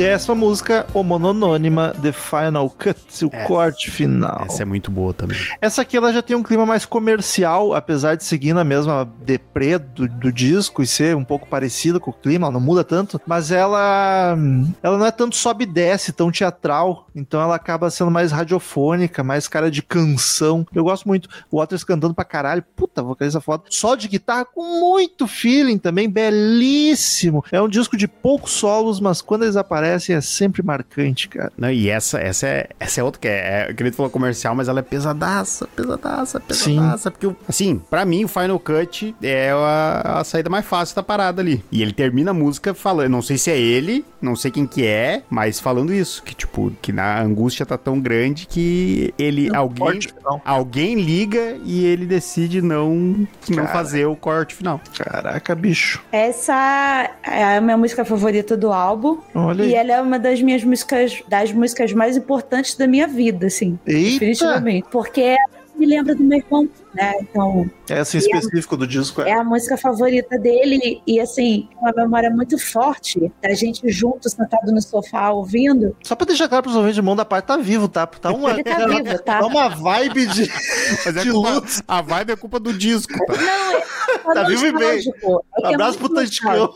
Décima música, o mononônima The Final Cut, o Essa- corte final. Essa é muito boa também. Essa aqui ela já tem um clima mais comercial, apesar de seguir na mesma deprê do, do disco e ser um pouco parecida com o clima, ela não muda tanto, mas ela ela não é tanto sobe e desce, tão teatral, então ela acaba sendo mais radiofônica, mais cara de canção. Eu gosto muito. O Waters cantando pra caralho, puta, vocalista foda. Só de guitarra com muito feeling também, belíssimo. É um disco de poucos solos, mas quando eles aparecem é sempre marcante, cara. Não, e essa, essa, é, essa é outra que é, é. Que ele falou comercial, mas ela é pesadaça, pesadaça, pesadaça. Porque, assim, pra mim, o Final Cut é a, a saída mais fácil da parada ali. E ele termina a música falando, não sei se é ele, não sei quem que é, mas falando isso. Que, tipo, que na angústia tá tão grande que ele, alguém, Corte alguém liga e ele decide não, não fazer o corte final. Caraca, bicho. Essa é a minha música favorita do álbum. Olha E aí. ela é uma das minhas músicas, das músicas mais importantes da minha vida, assim. Eita! Definitivamente. Porque ela me lembra do meu irmão, né? Então, Essa em específico do disco é. é a música favorita dele. E, assim, uma memória muito forte da gente junto, sentado no sofá, ouvindo. Só pra deixar claro pros ouvintes, o mão da parte tá vivo, tá? Tá uma, Ele tá vivo, tá? tá uma vibe de. Mas é De culpa, luz. a vibe é culpa do disco, tá? Não, é, Tá vivo e bem. É é Abraço pro nostálgico.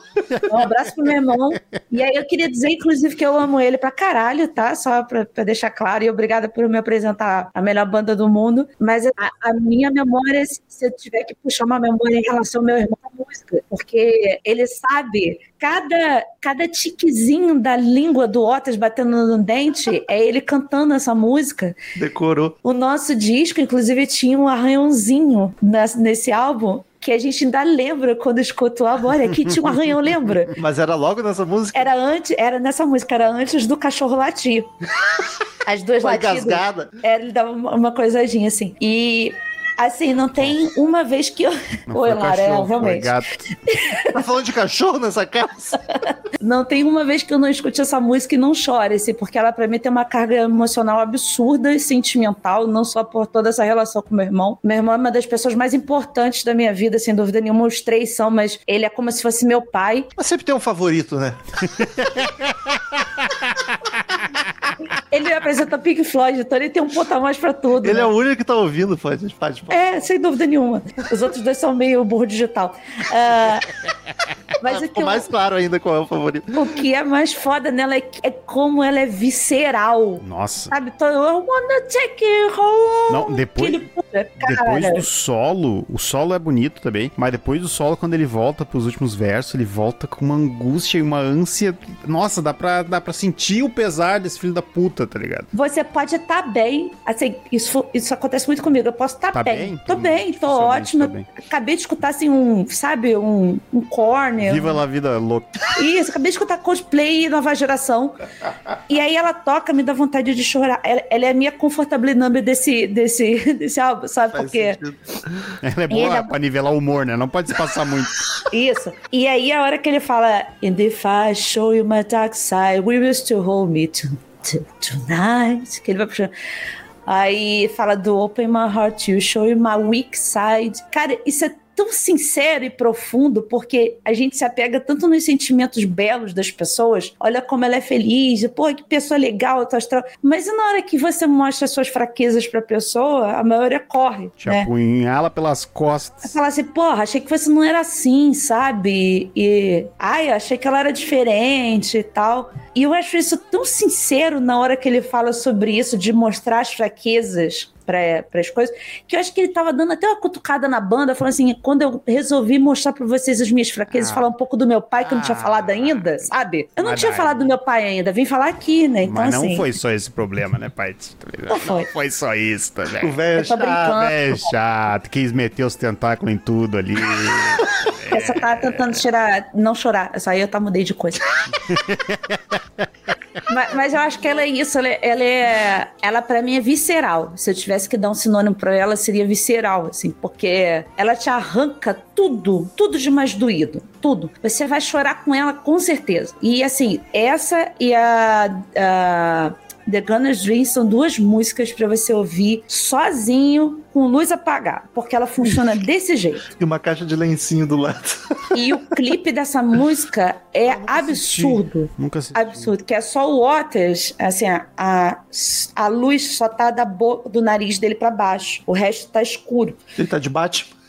Um abraço pro meu irmão. E aí eu queria dizer, inclusive, que eu amo ele pra caralho, tá? Só pra, pra deixar claro. E obrigada por me apresentar a melhor banda do mundo. Mas a, a minha memória, se se eu tiver que puxar uma memória em relação ao meu irmão, é a música. Porque ele sabe cada, cada tiquezinho da língua do Otis batendo no dente, é ele cantando essa música. Decorou. O nosso disco, inclusive, tinha um arranhãozinho nesse, álbum que a gente ainda lembra quando escuta o álbum. Olha, aqui tinha um arranhão, lembra? Mas era logo nessa música? Era antes, era nessa música, era antes do cachorro latir. As duas Foi latidas. engasgada. É, ele dava uma, uma coisadinha assim. E assim, não tem uma vez que eu. Não Oi, Lara, é, cachorro, realmente. Tá falando de cachorro nessa casa? Não tem uma vez que eu não escute essa música e não chore, assim, porque ela pra mim tem uma carga emocional absurda e sentimental, não só por toda essa relação com meu irmão. Meu irmão é uma das pessoas mais importantes da minha vida, sem dúvida nenhuma. Os três são, mas ele é como se fosse meu pai. Mas sempre tem um favorito, né? Ele me apresenta Pink Floyd, então ele tem um ponto a mais pra tudo. Ele né? é o único que tá ouvindo, pode, pode. pode. É, sem dúvida nenhuma. Os outros dois são meio burro digital. Ah, mas o que, eu- mais claro ainda qual é o favorito. o que é mais foda nela é, é como ela é visceral. Nossa. Sabe? Então, I wanna take you home. Não, depois- puta, Depois do solo, o solo é bonito também, mas depois do solo, quando ele volta pros últimos versos, ele volta com uma angústia e uma ânsia. Nossa, dá pra, dá pra sentir o pesar desse filho da puta, tá ligado? Você pode estar bem. Assim, isso, isso acontece muito comigo. Eu posso estar Tá bem. bem? Tô bem, tô tá bem. Acabei de escutar, assim, um, sabe, um, um corner. Viva lá a vida louca. Isso, acabei de escutar cosplay nova geração. E aí ela toca, me dá vontade de chorar. Ela, ela é a minha comfortable number desse, desse, desse álbum, sabe? Faz Porque. sentido. Ela é boa é- pra nivelar o humor, né? Não pode se passar muito. Isso. E aí a hora que ele fala And if I show you my dark side, we will still hold me to- tonight. Que ele vai puxando. Aí fala do Open my heart to you, show you my weak side. Cara, isso é tão sincero e profundo, porque a gente se apega tanto nos sentimentos belos das pessoas. Olha como ela é feliz, pô, que pessoa legal, tá astral. Mas e na hora que você mostra suas fraquezas pra pessoa, a maioria corre. Te né? apunhala pelas costas. falar assim, porra, achei que você não era assim, sabe? E, ai, achei que ela era diferente e tal. E eu acho isso tão sincero na hora que ele fala sobre isso, de mostrar as fraquezas para as coisas, que eu acho que ele tava dando até uma cutucada na banda, falando assim, quando eu resolvi mostrar para vocês as minhas fraquezas, Ah. falar um pouco do meu pai, que eu não tinha Ah. falado ainda, sabe? Eu não Mas tinha daí- falado do meu pai ainda, vim falar aqui, né? Então, Mas não assim, foi só esse problema, né, pai? Não foi. Não foi só isso, tá O ligado? velho Eu tô brincando. É chato, quis meter os tentáculos em tudo ali. Essa tá tentando tirar, não chorar. Essa aí eu tá mudei de coisa. mas, mas eu acho que ela é isso, ela, é- ela é. Ela pra mim é visceral. Se eu tivesse que dar um sinônimo pra ela, seria visceral, assim, porque ela te arranca tudo, tudo de mais doído. Tudo. Você vai chorar com ela com certeza. E assim, essa e a. a The Gunner's Dream são duas músicas pra você ouvir sozinho, com luz apagada, porque ela funciona desse jeito. E uma caixa de lencinho do lado. E o clipe dessa música é absurdo. Nunca assisti. Absurdo, que é só o Waters, assim, a, a, luz só tá da boca, do nariz dele pra baixo. O resto tá escuro. Ele tá de Batman.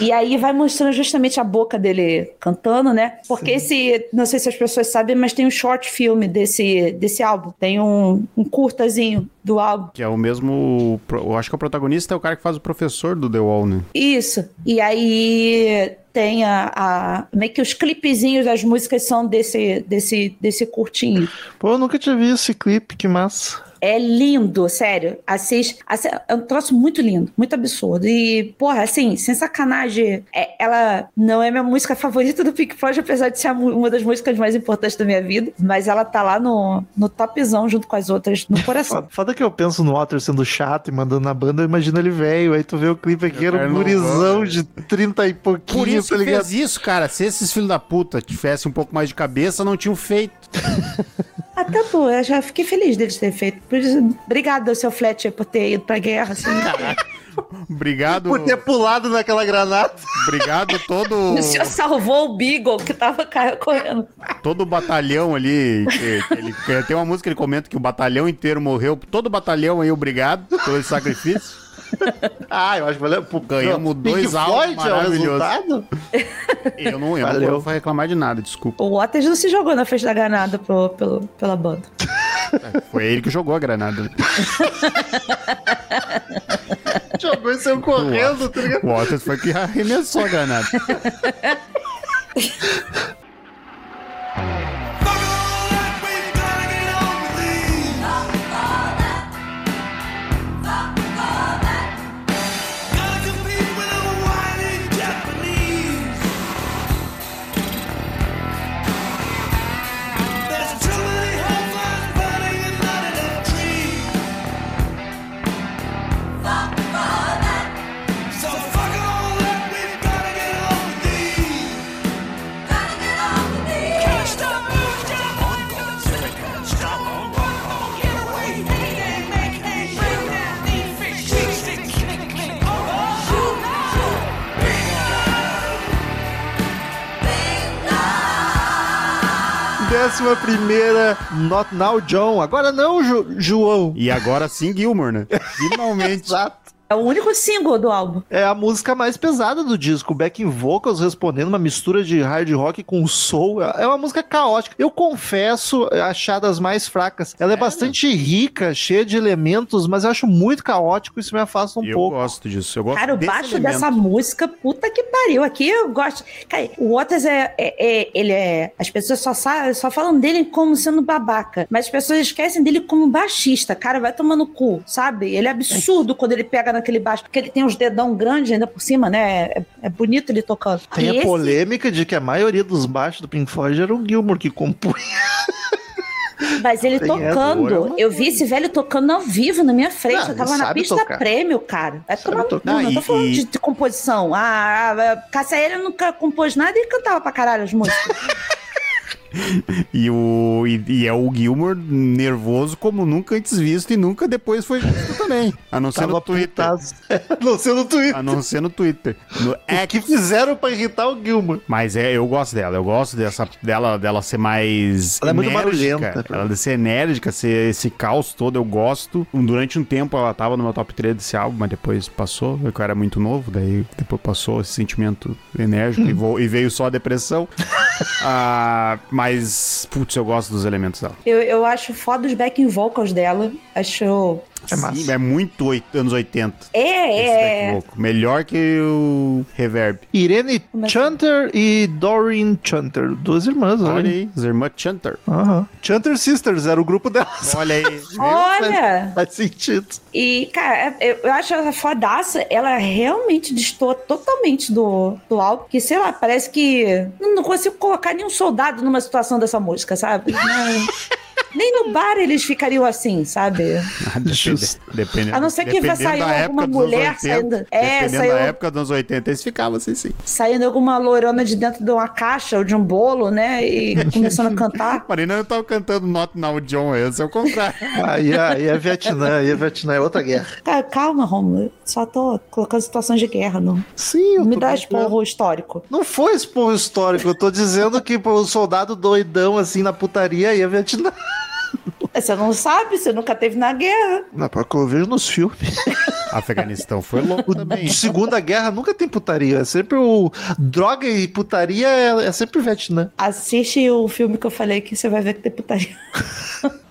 E aí vai mostrando justamente a boca dele cantando, né? Porque esse, não sei se as pessoas sabem, mas tem um short filme desse, desse álbum. Tem um, um curtazinho do álbum. Que é o mesmo. Eu acho que o protagonista é o cara que faz o professor do The Wall, né? Isso. E aí tem a, a- meio que os clipezinhos das músicas são desse, desse, desse curtinho. Pô, eu nunca tinha visto esse clipe, que massa. É lindo, sério. Assiste, assi- é um troço muito lindo, muito absurdo. E, porra, assim, sem sacanagem, é- ela não é minha música favorita do Pink Floyd, apesar de ser uma das músicas mais importantes da minha vida. Mas ela tá lá no, no topzão junto com as outras, no coração. Foda, que eu penso no Walter sendo chato e mandando na banda, eu imagino ele velho. Aí tu vê o clipe aqui, era um gurizão de 30 e pouquinho, Por isso tá que ligado? fez isso, cara. Se esses filhos da puta tivessem um pouco mais de cabeça, não tinham feito. Até pô, eu já fiquei feliz deles terem feito. Obrigado, seu Fletcher, por ter ido pra guerra. Assim. Obrigado. Por ter pulado naquela granada. Obrigado todo, O senhor salvou o Beagle que tava correndo. todo o batalhão ali. ele- que tem uma música que ele comenta que o batalhão inteiro morreu. Todo o batalhão aí, obrigado pelo sacrifício. Ah, eu acho que valeu. Pô, Ganhamos Pink dois álbuns é o maravilhosos. resultado? Eu não, eu Valeu. não vou reclamar de nada, desculpa. O Waters não se jogou na frente da granada pro, pelo, pela banda. Foi ele que jogou a granada. Jogou e saiu correndo, tá ligado? O Waters foi que arremessou a granada. 21 Not Now John. Agora não, jo João. E agora sim, Gilmore, né? Finalmente. Exato. É o único single do álbum. É a música mais pesada do disco, backing vocals respondendo uma mistura de hard rock com soul. É uma música caótica. Eu confesso achar das mais fracas. Ela é, bastante rica, cheia de elementos, mas eu acho muito caótico e isso me afasta um eu pouco. gosto disso. Eu gosto Cara, o baixo elemento. dessa música, puta que pariu. Aqui eu gosto. Cara, o Waters é, é- é- Ele é. As pessoas só, só falam dele como sendo babaca. Mas as pessoas esquecem dele como baixista. Cara, vai tomando cu, sabe? Ele é absurdo quando ele pega naquele baixo. Porque ele tem uns dedão grandes ainda por cima, né? É, é bonito ele tocando. Tem E a esse- polêmica de que a maioria dos baixos do Pink Floyd era o Gilmour que compunha. Mas ele Tem tocando, é eu vi esse velho tocando ao vivo na minha frente. Não, eu tava na pista tocar. prêmio, cara. Vai Sabe tomar cu, não, Não, tô falando e- de, de composição. Ah, a Cássia ele nunca compôs nada e cantava pra caralho as músicas. E, o, e, e é o Gilmore nervoso como nunca antes visto e nunca depois foi visto também. A não ser no Twitter. pintado. não sei no Twitter. A não ser no Twitter. No O que fizeram pra irritar o Gilmour? Mas é, eu gosto dela. Eu gosto dessa, dela, dela ser mais. Ela é muito enérgica. barulhenta. Ela de ser enérgica, ser esse caos todo. Eu gosto. Durante um tempo ela tava no meu top 3 desse álbum, mas depois passou. Eu era muito novo, daí depois passou esse sentimento enérgico e, vo- e veio só a depressão. Ah, mas, putz, eu gosto dos elementos dela. eu, eu acho foda os backing vocals dela. Acho. É massa. Sim, é muito oit- anos 80. É, é. vocal. Melhor que o Reverb. Irene Como é que- Chanter e Doreen Chanter. Duas irmãs, olha. Olha aí, Zermatt Chanter. Aham. Chanter Sisters era o grupo delas. Olha aí. Olha! Faz sentido. E, cara, eu, eu acho ela fodaça. Ela realmente destoa totalmente do, do álbum. Que, sei lá, parece que. Não, não consigo colocar nenhum soldado numa situação dessa música, sabe? Não- Nem no bar eles ficariam assim, sabe? Justo. Depende, A não ser que vai dependendo sair da alguma mulher 80, saindo- é, dependendo saiu- da época dos anos 80, eles ficavam assim, sim. Saindo alguma loirona de dentro de uma caixa ou de um bolo, né? E começando a cantar. Marina não tava cantando Not Now John, esse é o contrário. Aí, aí é Vietnã, aí é Vietnã, é outra guerra. Cara, calma, Romulo. Só tô colocando situações de guerra, não. Sim, eu Me tô dá esporro histórico. Não foi esporro histórico, eu tô dizendo que o soldado doidão assim na putaria aí é Vietnã. Você não sabe, você nunca teve na guerra. Não, porque eu vejo nos filmes. Afeganistão foi louco também. Segunda Guerra nunca tem putaria. É sempre o. Droga e putaria é, é sempre Vietnã. Assiste o filme que eu falei que você vai ver que tem putaria.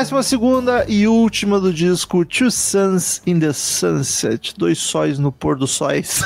Décima segunda e última do disco Two Suns in the Sunset. Dois sóis no pôr dos sóis.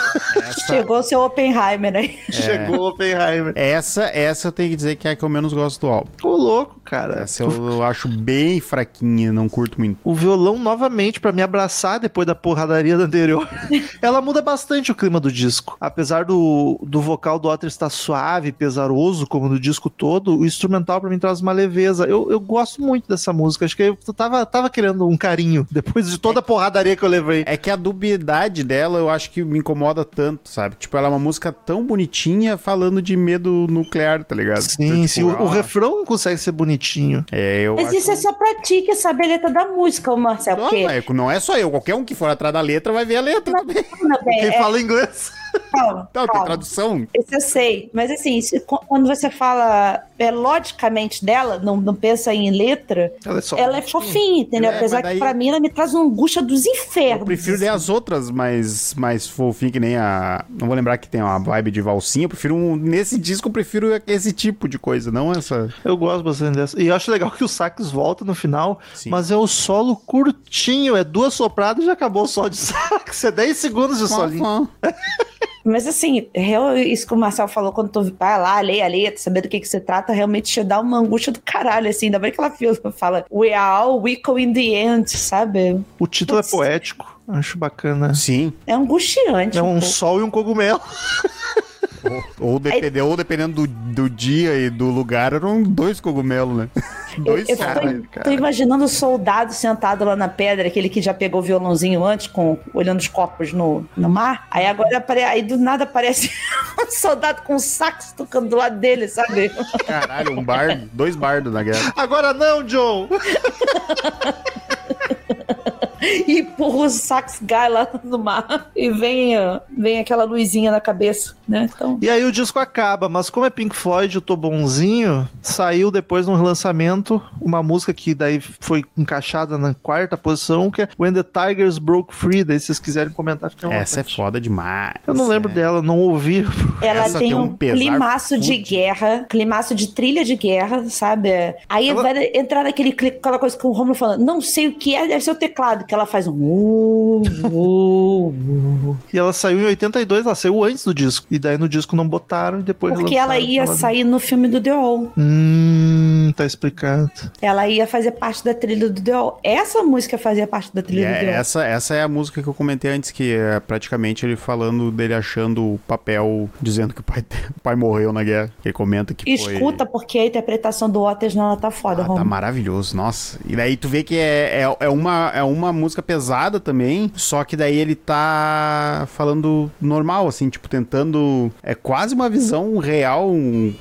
Chegou o seu Oppenheimer aí. Chegou o Oppenheimer. Essa, essa eu tenho que dizer que é a que eu menos gosto do álbum. Ô, louco, cara. Essa eu acho bem fraquinha, não curto muito. O violão novamente pra me abraçar depois da porradaria da anterior. Ela muda bastante o clima do disco. Apesar do, do vocal do Otter estar suave, pesaroso, como no disco todo, o instrumental pra mim traz uma leveza. Eu, eu gosto muito dessa música. Acho que eu tava, tava querendo um carinho depois de toda a porradaria que eu levei. É que a dubiedade dela eu acho que me incomoda tanto, sabe? Tipo, ela é uma música tão bonitinha falando de medo nuclear, tá ligado? Sim, Então, sim. tipo, O, o ah, refrão consegue ser bonitinho. É, eu Mas acho... isso é só pra ti que sabe a letra da música, ô Marcel. Não, Porque. é, não é só eu, qualquer um que for atrás da letra vai ver a letra também. Não, Quem é, fala inglês. Calma, Não, tem calma. tradução. Isso eu sei. Mas assim, se- quando você fala é, logicamente dela, não, não pensa em letra, Ela é só. ela é fofinha, entendeu? É, Apesar daí- que pra mim ela me traz uma angústia dos infernos. Eu prefiro ler as outras mais, mais fofinhas, que nem a. Não vou lembrar que tem uma vibe de valsinha. Eu prefiro um. Nesse disco, eu prefiro esse tipo de coisa, não essa. Eu gosto bastante dessa. E eu acho legal que o sax volta no final, Sim. mas é o solo curtinho, é duas sopradas e já acabou o solo de sax. É 10 segundos de solinho. Mas assim, real- isso que o Marcel falou quando tu vai lá, lê a letra, saber do que, que se trata, realmente te dá uma angústia do caralho, assim. Ainda bem que ela fala We are all weak in the end, sabe? O título Putz. é poético. Acho bacana. Sim. É angustiante. É um pouco. sol e um cogumelo. Ou, ou, depende- ou dependendo do, do dia e do lugar, eram dois cogumelos, né? dois Eu só. tô, tô imaginando o soldado sentado lá na pedra, aquele que já pegou o violãozinho antes, com, olhando os corpos no, no mar. Aí agora aí do nada aparece um soldado com um sax tocando do lado dele, sabe? Caralho, um bardo. Dois bardos na guerra. Agora não, John! E empurra o sax guy lá no mar. E vem, vem aquela luzinha na cabeça, né? Então. E aí o disco acaba, mas como é Pink Floyd, eu tô bonzinho, saiu depois no relançamento uma música que daí foi encaixada na quarta posição, que é When the Tigers Broke Free. Daí se vocês quiserem comentar, fica Essa é foda demais. Eu não lembro é. dela, não ouvi. Ela tem tem um um, climaço de guerra, climaço de trilha de guerra, sabe? Aí Ela- vai entrar naquele clipe, aquela coisa que o Romulo falando, não sei o que é, deve ser o teclado, que ela faz um. uh, uh, uh. E ela saiu em 82, ela saiu antes do disco. E daí no disco não botaram e depois Porque ela ia Ela- sair no filme do The All. Hum, tá explicado. Ela ia fazer parte da trilha do The All. Essa música fazia parte da E trilha do é, The All. essa, essa é a música que eu comentei antes, que é praticamente ele falando dele achando o papel, dizendo que o pai, o pai morreu na guerra. Ele comenta que foi... Escuta, porque a interpretação do Waters nela tá foda, Ah, tá maravilhoso, nossa. E daí tu vê que é, é, é uma, é uma música pesada também, só que daí ele tá falando normal, assim, tipo, tentando. É quase uma visão real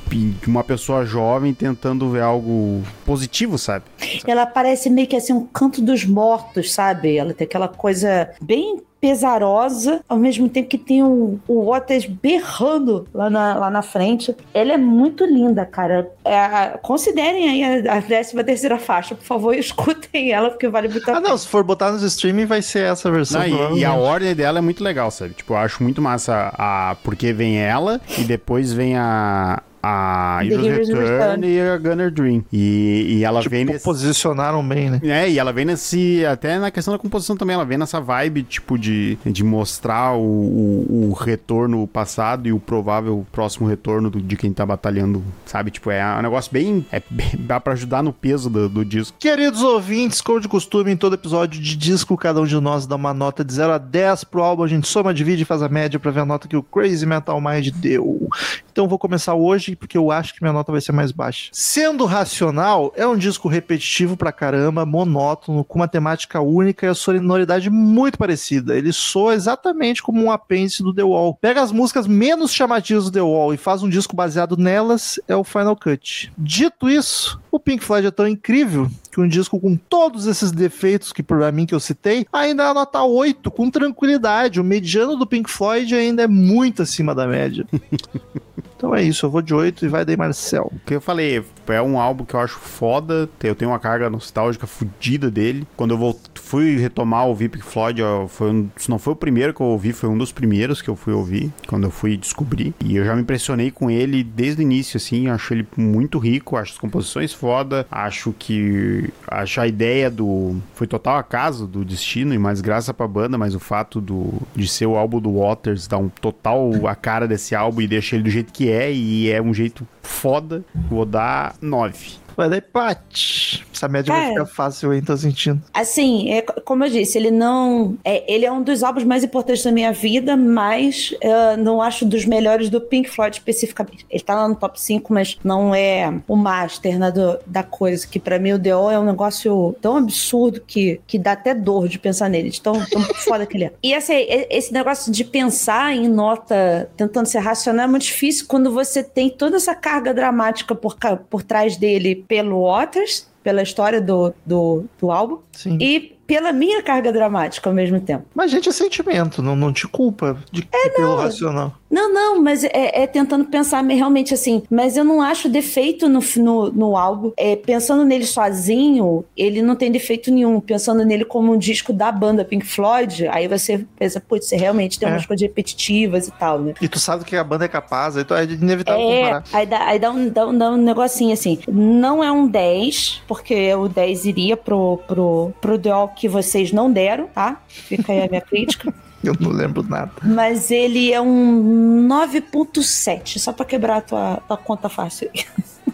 de uma pessoa jovem tentando ver algo positivo, sabe? Ela parece meio que assim um canto dos mortos, sabe? Ela tem aquela coisa bem pesarosa, ao mesmo tempo que tem o, o Waters berrando lá na, lá na frente. Ela é muito linda, cara. É, considerem aí a, a 13 terceira faixa, por favor, escutem ela, porque vale muito a Ah, não, se for botar nos streaming, vai ser essa versão. Não, e- e, a ordem dela é muito legal, sabe? Tipo, eu acho muito massa a. Porque vem ela e depois vem a. A Heroes Heroes Return, Return. e a Gunner Dream. E, e ela vem Tipo, nesse. posicionaram bem, né? É, e ela vem nesse. Até na questão da composição também, ela vem nessa vibe, tipo, de, de mostrar o, o, o retorno passado e o provável próximo retorno do- de quem tá batalhando, sabe? Tipo, é um negócio bem. É, bem- dá pra ajudar no peso do, do disco. Queridos ouvintes, como de costume, em todo episódio de disco, cada um de nós dá uma nota de 0 a 10 pro álbum, a gente soma, divide e faz a média pra ver a nota que o Crazy Metal Mind deu. Então vou começar hoje, porque eu acho que minha nota vai ser mais baixa. Sendo racional, é um disco repetitivo pra caramba, monótono, com uma temática única e a sonoridade muito parecida. Ele soa exatamente como um apêndice do The Wall. Pega as músicas menos chamativas do The Wall e faz um disco baseado nelas, é o Final Cut. Dito isso, o Pink Floyd é tão incrível que um disco com todos esses defeitos que pra mim que eu citei, ainda é nota 8, com tranquilidade. O mediano do Pink Floyd ainda é muito acima da média. então é isso, eu vou de 8 e vai daí Marcel. O que eu falei, é um álbum que eu acho foda, eu tenho uma carga nostálgica fodida dele. Quando eu vol- fui retomar ouvir Pink Floyd, foi um, se não foi o primeiro que eu ouvi, foi um dos primeiros que eu fui ouvir, quando eu fui descobrir. E eu já me impressionei com ele desde o início, assim, acho ele muito rico, acho as composições foda, acho que acho a ideia do foi total acaso do destino e mais graça pra banda, mas o fato do de ser o álbum do Waters dá um total a cara desse álbum e deixa ele do jeito que é e é um jeito foda. Vou dar 9. Vai daí Pat. Essa média vai Cara. ficar fácil, hein? Tô sentindo. Assim, é, co- como eu disse, ele não. É, ele é um dos álbuns mais importantes da minha vida, mas eu não acho dos melhores do Pink Floyd especificamente. Ele tá lá no top 5, mas não é o master né, do- da coisa. Que pra mim o The Wall é um negócio tão absurdo que, que dá até dor de pensar nele, de tão, tão foda que ele é. E assim, e- esse negócio de pensar em nota, tentando ser racional, é muito difícil quando você tem toda essa carga dramática por, por trás dele pelo Waters. Pela história do, do, do álbum Sim. e pela minha carga dramática ao mesmo tempo. Mas, gente, é sentimento, não, não te culpa de, pelo racional. Não, não, mas é, é tentando pensar me- realmente assim. Mas eu não acho defeito no, no, no álbum. É, pensando nele sozinho, ele não tem defeito nenhum. Pensando nele como um disco da banda Pink Floyd, aí você pensa, putz, você realmente tem É. umas coisas repetitivas e tal, né? E tu sabe que a banda é capaz, aí tu é inevitável É, comparar. aí dá, aí dá, um, dá, um, dá um negocinho assim. Não é um 10, porque o 10 iria pro, pro, pro DO que vocês não deram, tá? Fica aí a minha crítica. Eu não lembro nada. Mas ele é um 9.7, só pra quebrar a tua, tua conta fácil.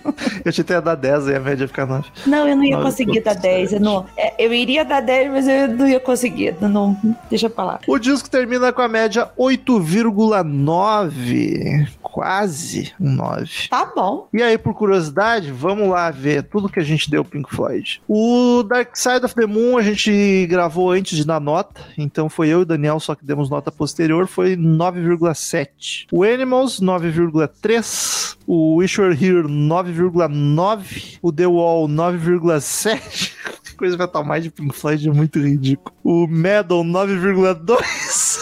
Eu tinha até dar 10 aí a média fica 9. Não, eu não ia 9.7. conseguir dar 10. Eu, não, é, eu iria dar 10, mas eu não ia conseguir. Não, deixa pra lá. O disco termina com a média 8,9. Quase um 9. Tá bom. E aí, por curiosidade, vamos lá ver tudo que a gente deu Pink Floyd. O Dark Side of the Moon a gente gravou antes de dar nota, então foi eu e o Daniel só que demos nota posterior, foi 9,7. O Animals, 9,3. O Wish Were Here, 9,9. O The Wall, 9,7. Que coisa metal mais de Pink Floyd é muito ridículo. O Metal, 9,2.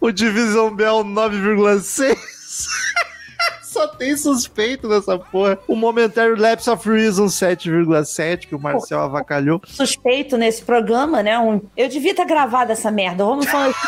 o Division Bell, 9,6. Só tem suspeito nessa porra. O Momentary Lapse of Reason 7,7, que o Marcel avacalhou. Suspeito nesse programa, né? Um- eu devia ter gravado essa merda. Vamos falar isso.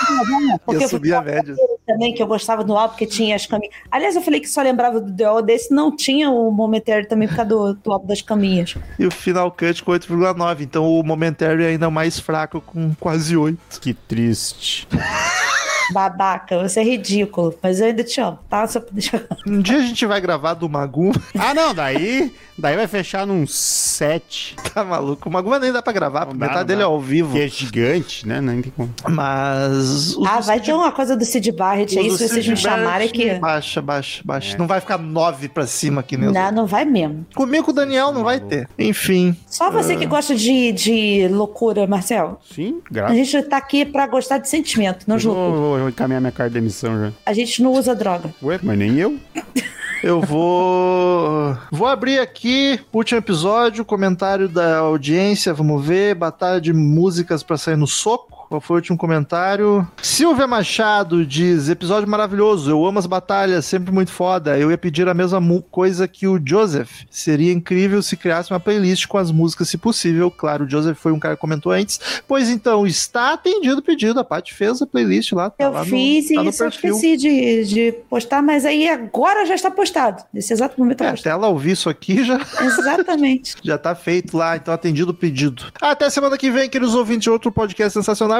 Porque eu fui subir a média. também que eu gostava do álbum, porque tinha as caminhas. Aliás, eu falei que só lembrava do The desse, não tinha o Momentary também por causa do, do álbum das caminhas. E o Final Cut com 8,9. Então o Momentary é ainda mais fraco, com quase 8. Que triste. Babaca, você é ridículo, mas eu ainda te amo, tá? Só pra deixar. Um dia a gente vai gravar do Maguma. Ah, não, daí, daí vai fechar num 7. Tá maluco? O Maguma nem dá pra gravar, porque Não dá, metade não dele é ao vivo. Que é gigante, né? Nem tem como. Mas. Ah, vai Sid- ter uma coisa do Sid Barrett aí, se vocês me chamarem que. Baixa, baixa, baixa. Não vai ficar 9 pra cima aqui mesmo. Não, não vai mesmo. Comigo com o Daniel não vai ter. Enfim. Só você que gosta de, de loucura, Marcel. Sim, A graças. gente tá aqui pra gostar de sentimento, não de loucura. Vou, encaminhar minha carta de demissão já. A gente não usa droga. Ué, mas nem eu. Eu vou. Vou abrir aqui, último episódio, comentário da audiência, vamos ver. Batalha de músicas pra sair no soco. Qual foi o último comentário? Silvia Machado diz: episódio maravilhoso, eu amo as batalhas, sempre muito foda. Eu ia pedir a mesma coisa que o Joseph. Seria incrível se criasse uma playlist com as músicas, se possível. Claro, o Joseph foi um cara que comentou antes. Pois então, está atendido o pedido. A Paty fez a playlist lá. Tá Eu lá no- fiz tá e no isso eu esqueci de, de postar, mas aí agora já está postado. Nesse exato momento tá É, até ela ouvir isso aqui já. Exatamente. Já tá feito lá, então atendido o pedido. Até semana que vem, queridos ouvintes, de outro podcast sensacional